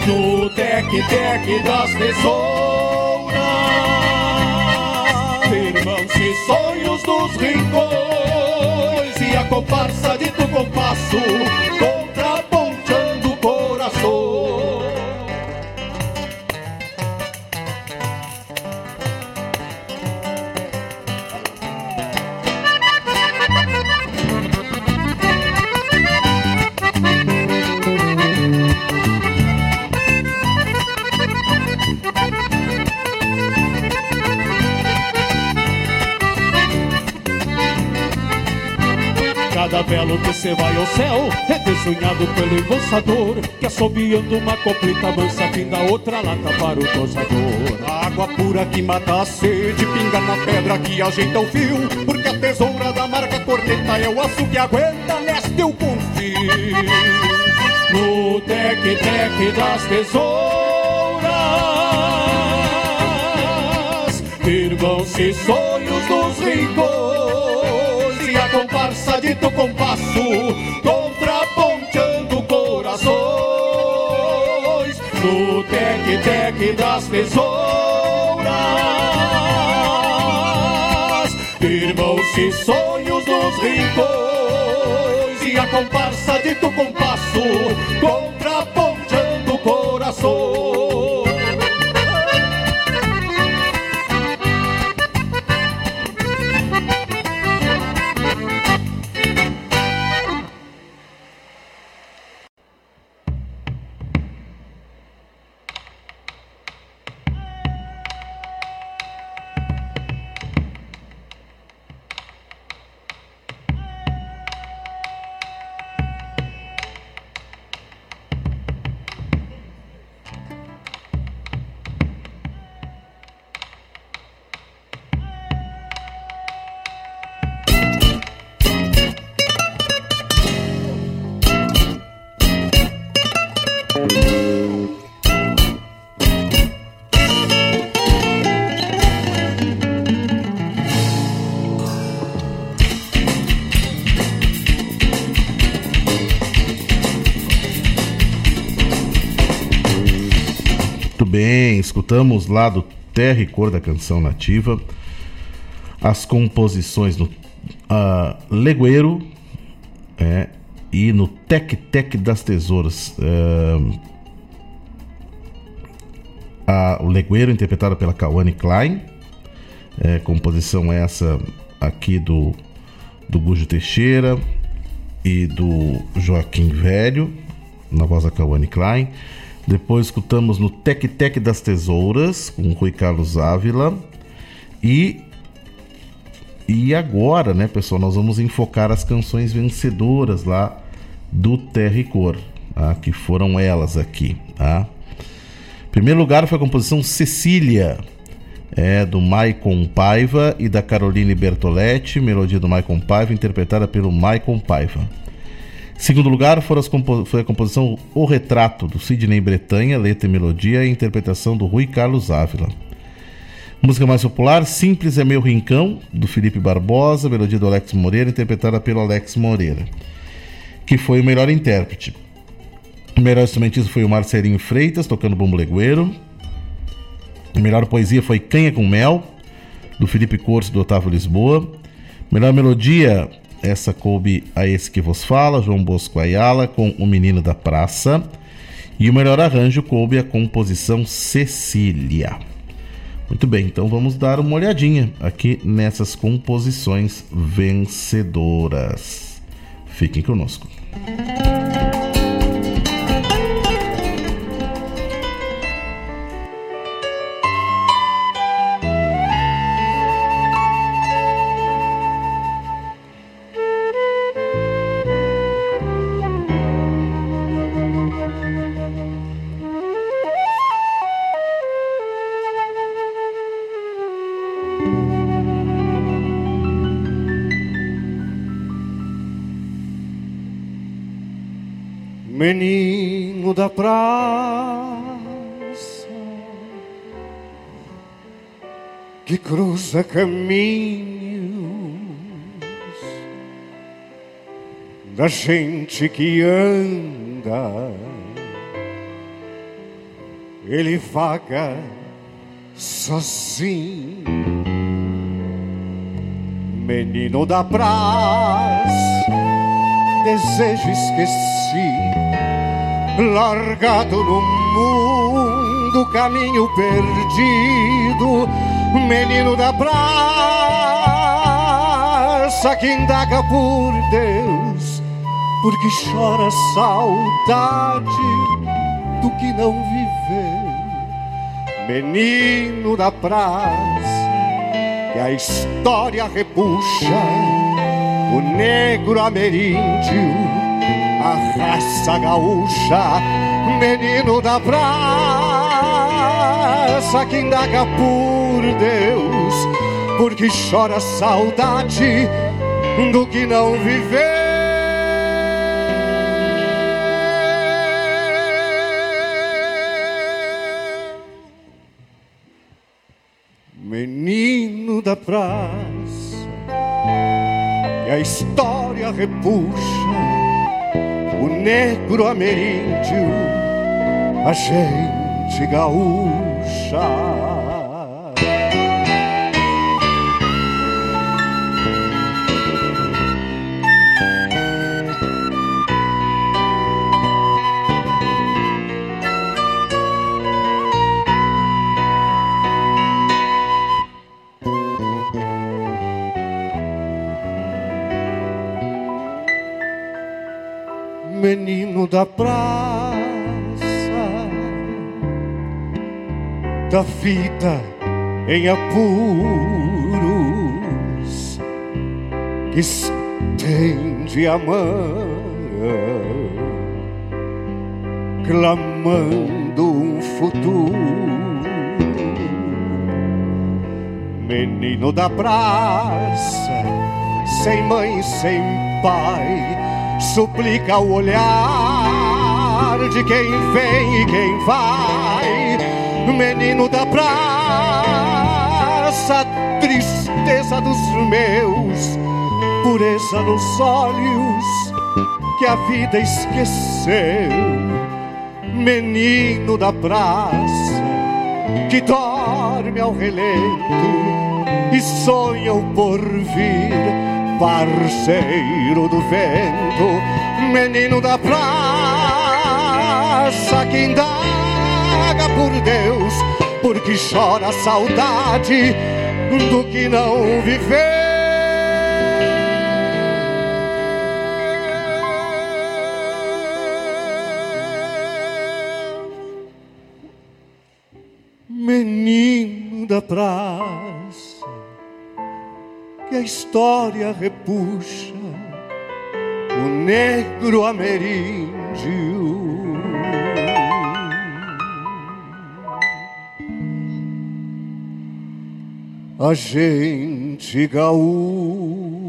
No tec-tec das tesouras. Firmam-se sonhos nos rincões E a comparsa de tu compasso velo que cê vai ao céu É desunhado pelo embolsador Que assobiando uma coplita mansa Finda outra lata para o tosador A água pura que mata a sede Pinga na pedra que ajeita o fio Porque a tesoura da marca corneta É o aço que aguenta, nesta eu confio. No tec-tec das tesouras Firmam-se sonhos dos rincões A comparsa de tu compasso Contraponteando corações. No tec-tec das tesouras Firmam-se sonhos dos rincões. E a comparsa de tu compasso Contraponteando corações escutamos lá do Terra e Cor da Canção Nativa as composições no ah, Legueiro é, e no Tec Tec das Tesouras. É, a- o Legueiro, interpretado pela Kawane Klein, é, composição essa aqui do, do Gujo Teixeira e do Joaquim Velho, na voz da Kawane Klein. Depois escutamos no Tec Tec das Tesouras, com Rui Carlos Ávila. E, e agora, né, pessoal, nós vamos enfocar as canções vencedoras lá do Terra e Cor, tá? que foram elas aqui. Tá? Em primeiro lugar foi a composição Cecília, é, do Maicon Paiva e da Caroline Bertoletti, melodia do Maicon Paiva, interpretada pelo Maicon Paiva. Segundo lugar compo- foi a composição O Retrato, do Sidney Bretanha, letra e melodia e interpretação do Rui Carlos Ávila. Música mais popular, Simples é Meu Rincão, do Felipe Barbosa, melodia do Alex Moreira, interpretada pelo Alex Moreira, que foi o melhor intérprete. O melhor instrumentista foi o Marcelinho Freitas, tocando bumbo legueiro. A melhor poesia foi Canha com Mel, do Felipe Corso do Otávio Lisboa. Melhor melodia, essa coube a esse que vos fala, João Bosco Ayala, com O Menino da Praça. E o melhor arranjo coube a composição Cecília. Muito bem, então vamos dar uma olhadinha aqui nessas composições vencedoras. Fiquem conosco. Menino da praça que cruza caminhos da gente que anda, ele vaga sozinho. Menino da praça, desejo esquecido largado no mundo, caminho perdido, menino da praça que indaga por Deus, porque chora saudade do que não viveu, menino da praça que a história repuxa o negro ameríndio, a raça gaúcha, menino da praça que indaga por Deus, porque chora saudade do que não viveu. Menino da praça, que a história repuxa, negro ameríndio, a gente gaúcha. Da vida em apuros, estende a mão, clamando um futuro. Menino da praça, sem mãe, sem pai suplica o olhar de quem vem e quem vai. Menino da praça, tristeza dos meus, pureza nos olhos que a vida esqueceu. Menino da praça, que dorme ao relento e sonha o porvir parceiro do vento, menino da praça que indaga por Deus, porque chora a saudade do que não viveu. Menino da praça que a história repuxa o negro ameríndio. A gente gaúcha.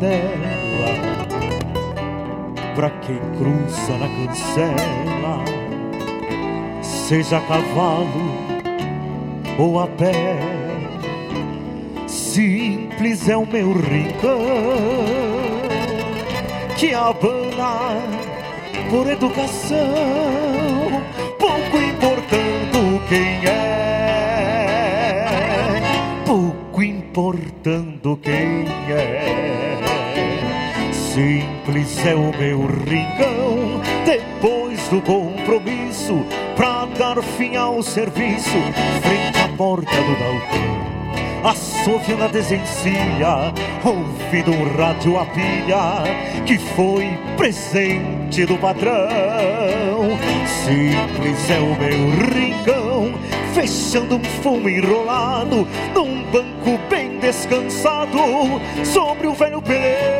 Janela, pra quem cruza na cancela, seja a cavalo ou a pé. Simples é o meu rincão, que abana por educação, pouco importando quem é, pouco importando quem é. Simples é o meu rincão, depois do compromisso, pra dar fim ao serviço, frente à porta do balcão. Assovio na desencia, ouvindo um rádio a pilha que foi presente do patrão. Simples é o meu rincão, fechando um fumo enrolado num banco bem descansado sobre o velho pelego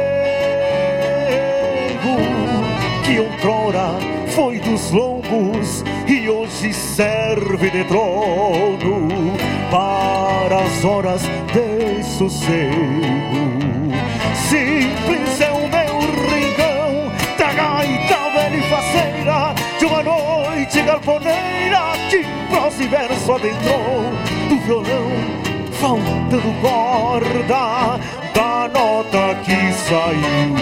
que outrora foi dos lombos e hoje serve de trono para as horas de sossego. Simples é o meu rincão da gaita velha e faceira de uma noite galponeira que braço adentrou do violão, faltando corda da nota que saiu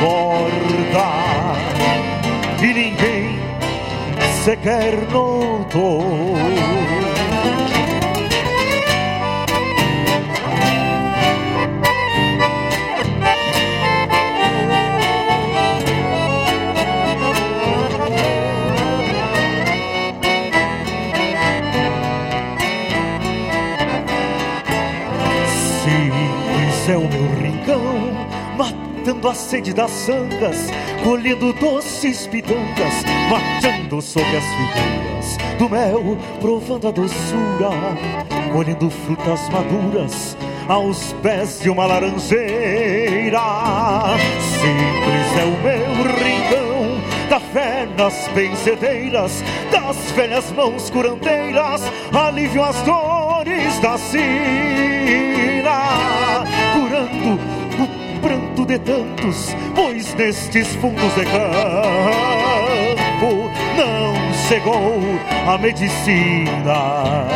corda. E ninguém sequer notou. Matando a sede das sangas, colhendo doces pitangas, mateando sobre as figuras do mel, provando a doçura, colhendo frutas maduras aos pés de uma laranjeira. Simples é o meu rincão, da fé nas benzedeiras, das velhas mãos curandeiras, alívio as dores da sina, curando pranto de tantos, pois nestes fundos de campo não chegou a medicina.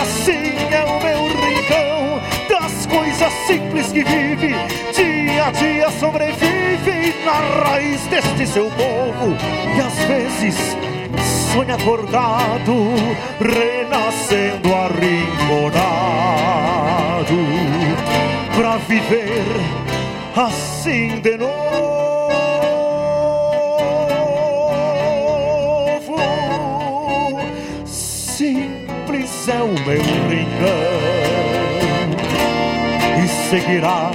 Assim é o meu rincão, das coisas simples que vive, dia a dia sobrevive na raiz deste seu povo, e às vezes sonha acordado, renascendo arrinconado, pra viver assim de novo. Simples é o meu rincão e seguirá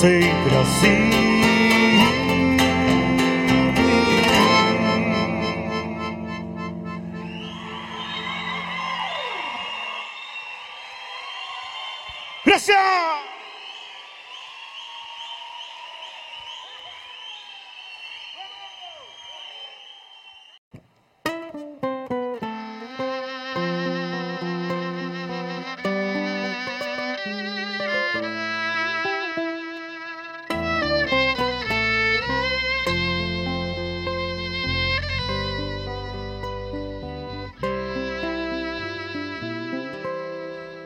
sempre assim. Gracias!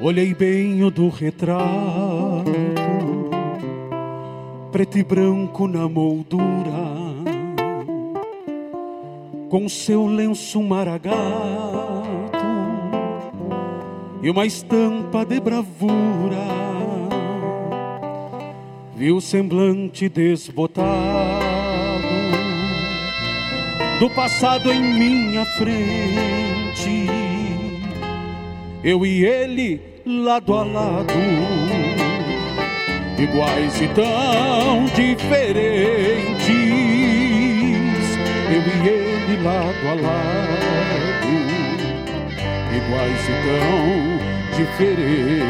Olhei bem o do retrato, preto e branco na moldura, com seu lenço maragato e uma estampa de bravura. Vi o semblante desbotado do passado em minha frente eu e ele lado a lado, iguais e tão diferentes. Eu e ele lado a lado, iguais e tão diferentes.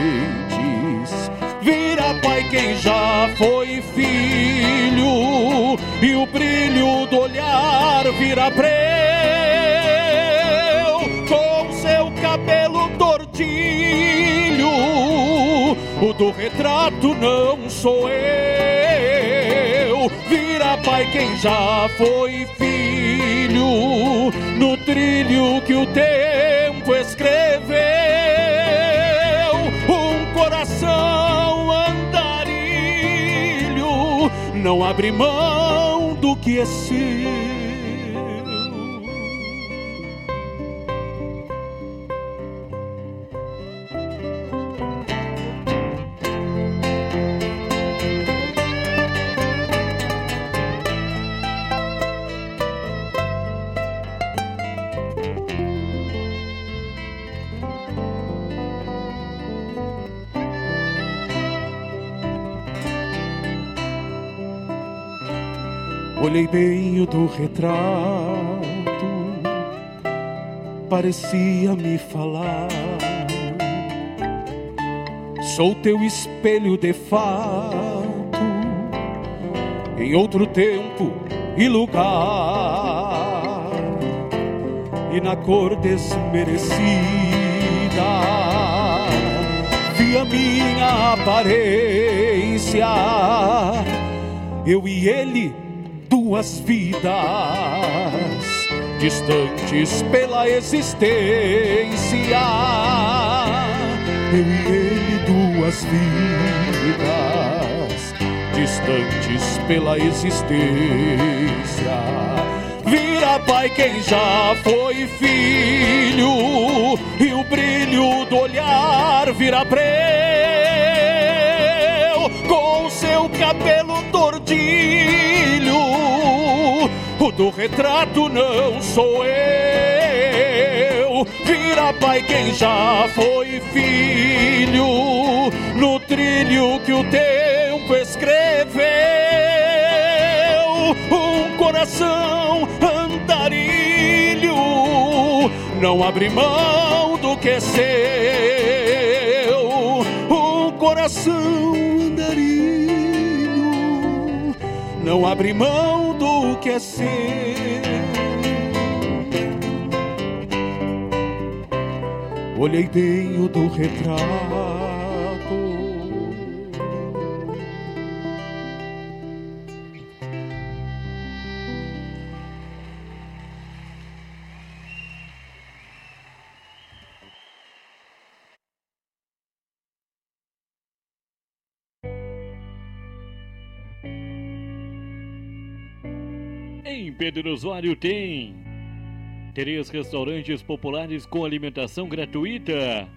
Vira pai quem já foi filho, e o brilho do olhar vira preu, Do retrato não sou eu. Vira pai quem já foi filho, no trilho que o tempo escreveu. Um coração andarilho não abre mão do que é seu. Olhei bem o do retrato, parecia me falar. Sou teu espelho de fato, em outro tempo e lugar, e na cor desmerecida, vi a minha aparência, eu e ele duas vidas distantes pela existência. Eu e ele, duas vidas, distantes pela existência. Vira pai quem já foi filho, e o brilho do olhar vira breu, com seu cabelo tordilho. Do retrato não sou eu. Vira pai quem já foi filho, no trilho que o tempo escreveu. Um coração andarilho não abre mão do que é seu. Um coração andarilho não abre mão que é seu. Olhei bem o do retrato. Pedro Osório tem três restaurantes populares com alimentação gratuita.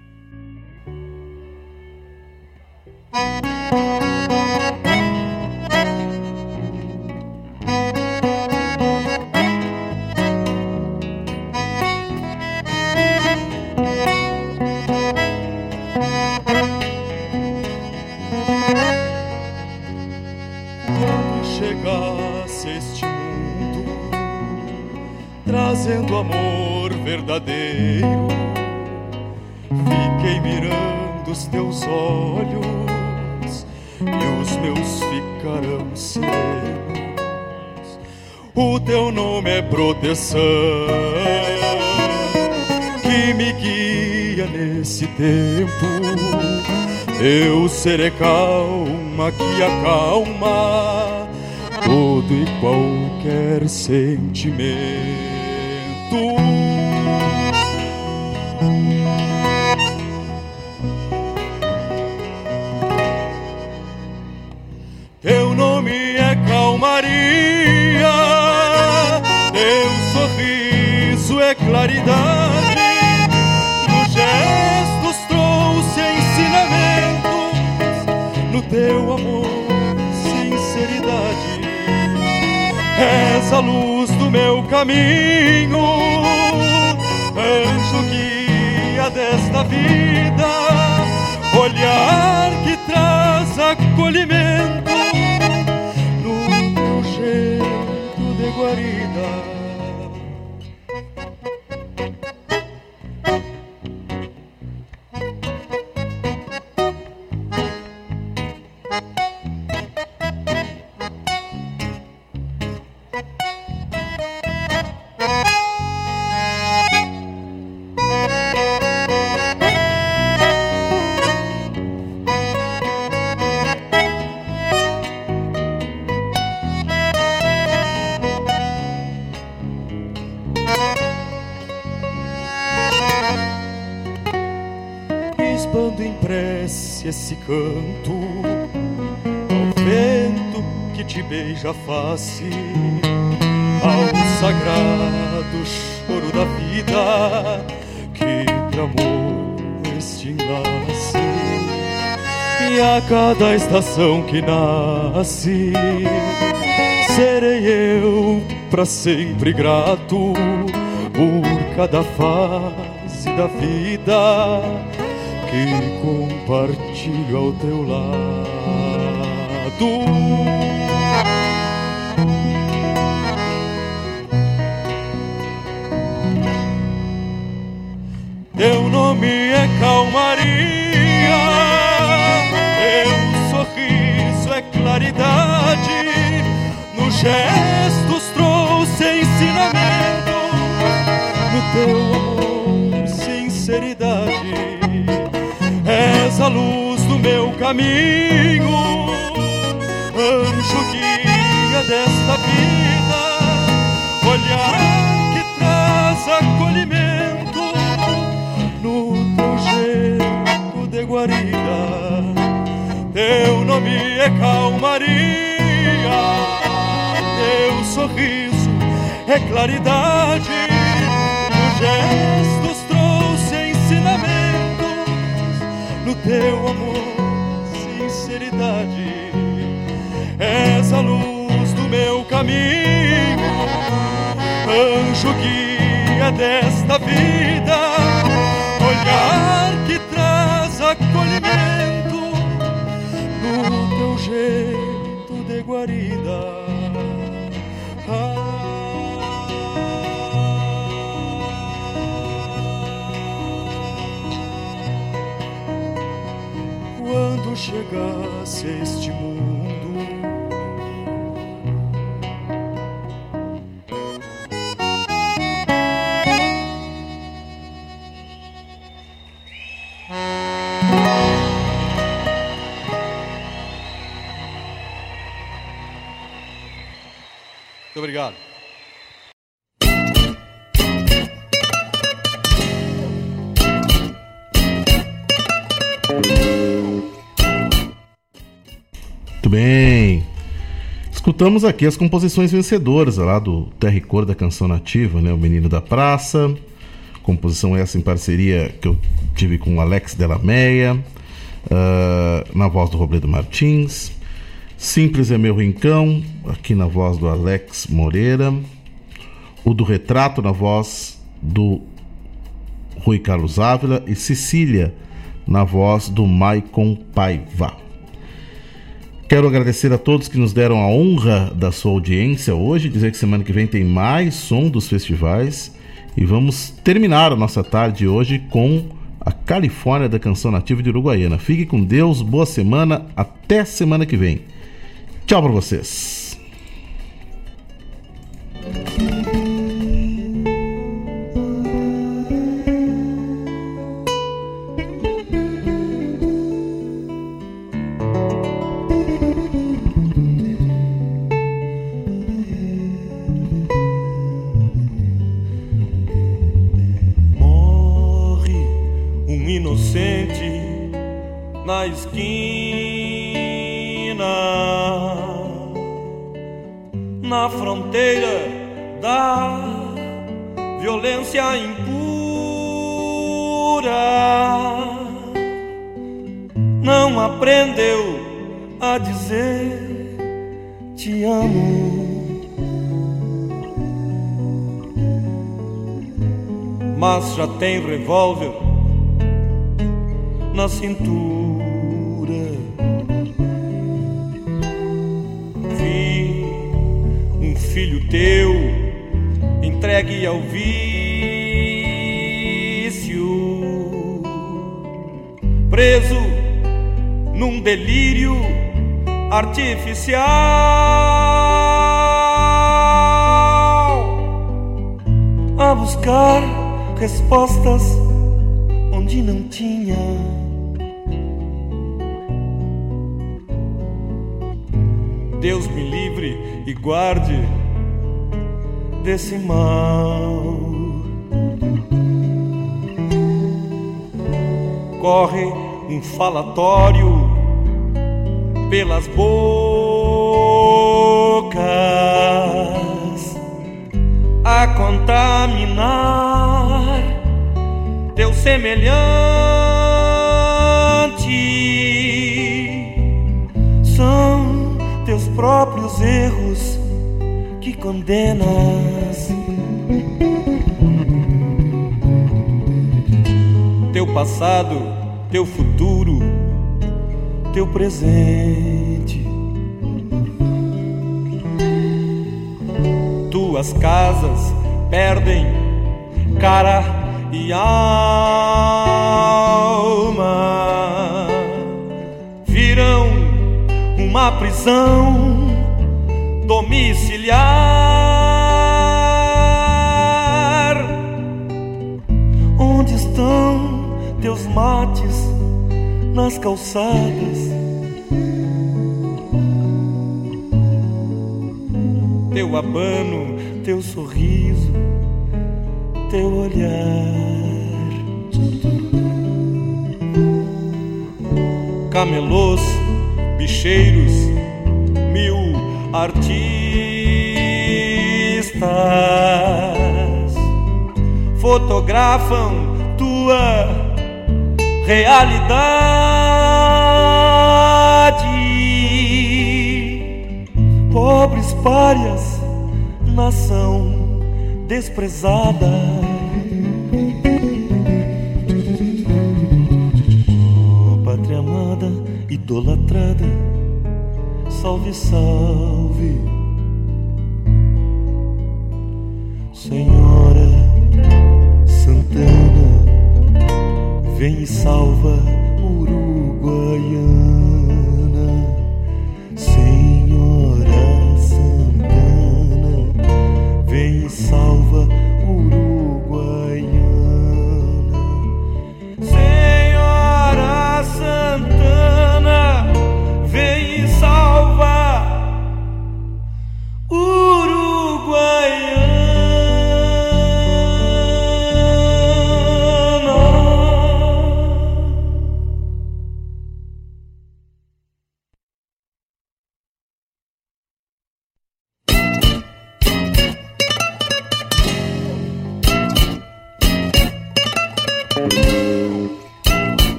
Trazendo amor verdadeiro, fiquei mirando os teus olhos e os meus ficarão serenos. O teu nome é proteção que me guia nesse tempo. Eu serei calma que acalma todo e qualquer sentimento. Teu nome é calmaria, teu sorriso é claridade. Nos gestos trouxe ensinamentos, no teu amor, sinceridade. És a luz meu caminho, anjo guia desta vida, olhar que traz acolhimento no jeito de guarida. A face, ao sagrado choro da vida que tramou este enlace. E a cada estação que nasce, serei eu para sempre grato por cada fase da vida que compartilho ao teu lado. Teu nome é calmaria, teu sorriso é claridade, nos gestos trouxe ensinamento, no teu amor, sinceridade. És a luz do meu caminho, anjo guia desta vida, olhar que traz guarida. Teu nome é calmaria, teu sorriso é claridade. Nos gestos trouxe ensinamentos, no teu amor, sinceridade. És a luz do meu caminho, anjo guia desta vida, olhar acolhimento no teu jeito de guarida. Quando chegasse este mundo, bem. Escutamos aqui as composições vencedoras lá do Terra e Cor da Canção Nativa, né? O Menino da Praça. Composição essa em parceria que eu tive com o Alex Delameia, ah, na voz do Robledo Martins. Simples é meu rincão, aqui na voz do Alex Moreira. O do Retrato na voz do Rui Carlos Ávila e Cecília na voz do Maicon Paiva. Quero agradecer a todos que nos deram a honra da sua audiência hoje, dizer que semana que vem tem mais som dos festivais e vamos terminar a nossa tarde hoje com a Califórnia da Canção Nativa de Uruguaiana. Fique com Deus, boa semana, até semana que vem. Tchau para vocês. Na esquina, na fronteira da violência impura. Não aprendeu a dizer te amo. mas já tem revólver na cintura. Vi um filho teu entregue ao vício, preso num delírio artificial a buscar respostas onde não tinha. Guarde desse mal. Corre um falatório pelas bocas a contaminar teu semelhante. São teus próprios erros condenas. Teu passado, teu futuro, teu presente. Tuas casas perdem cara e alma. Virão uma prisão domiciliar. Mates nas calçadas? Teu abano, teu sorriso, teu olhar. camelôs, bicheiros, mil artistas fotografam tua realidade. Pobres párias, nação desprezada. Pátria amada, idolatrada, salve, salve. Vem e salva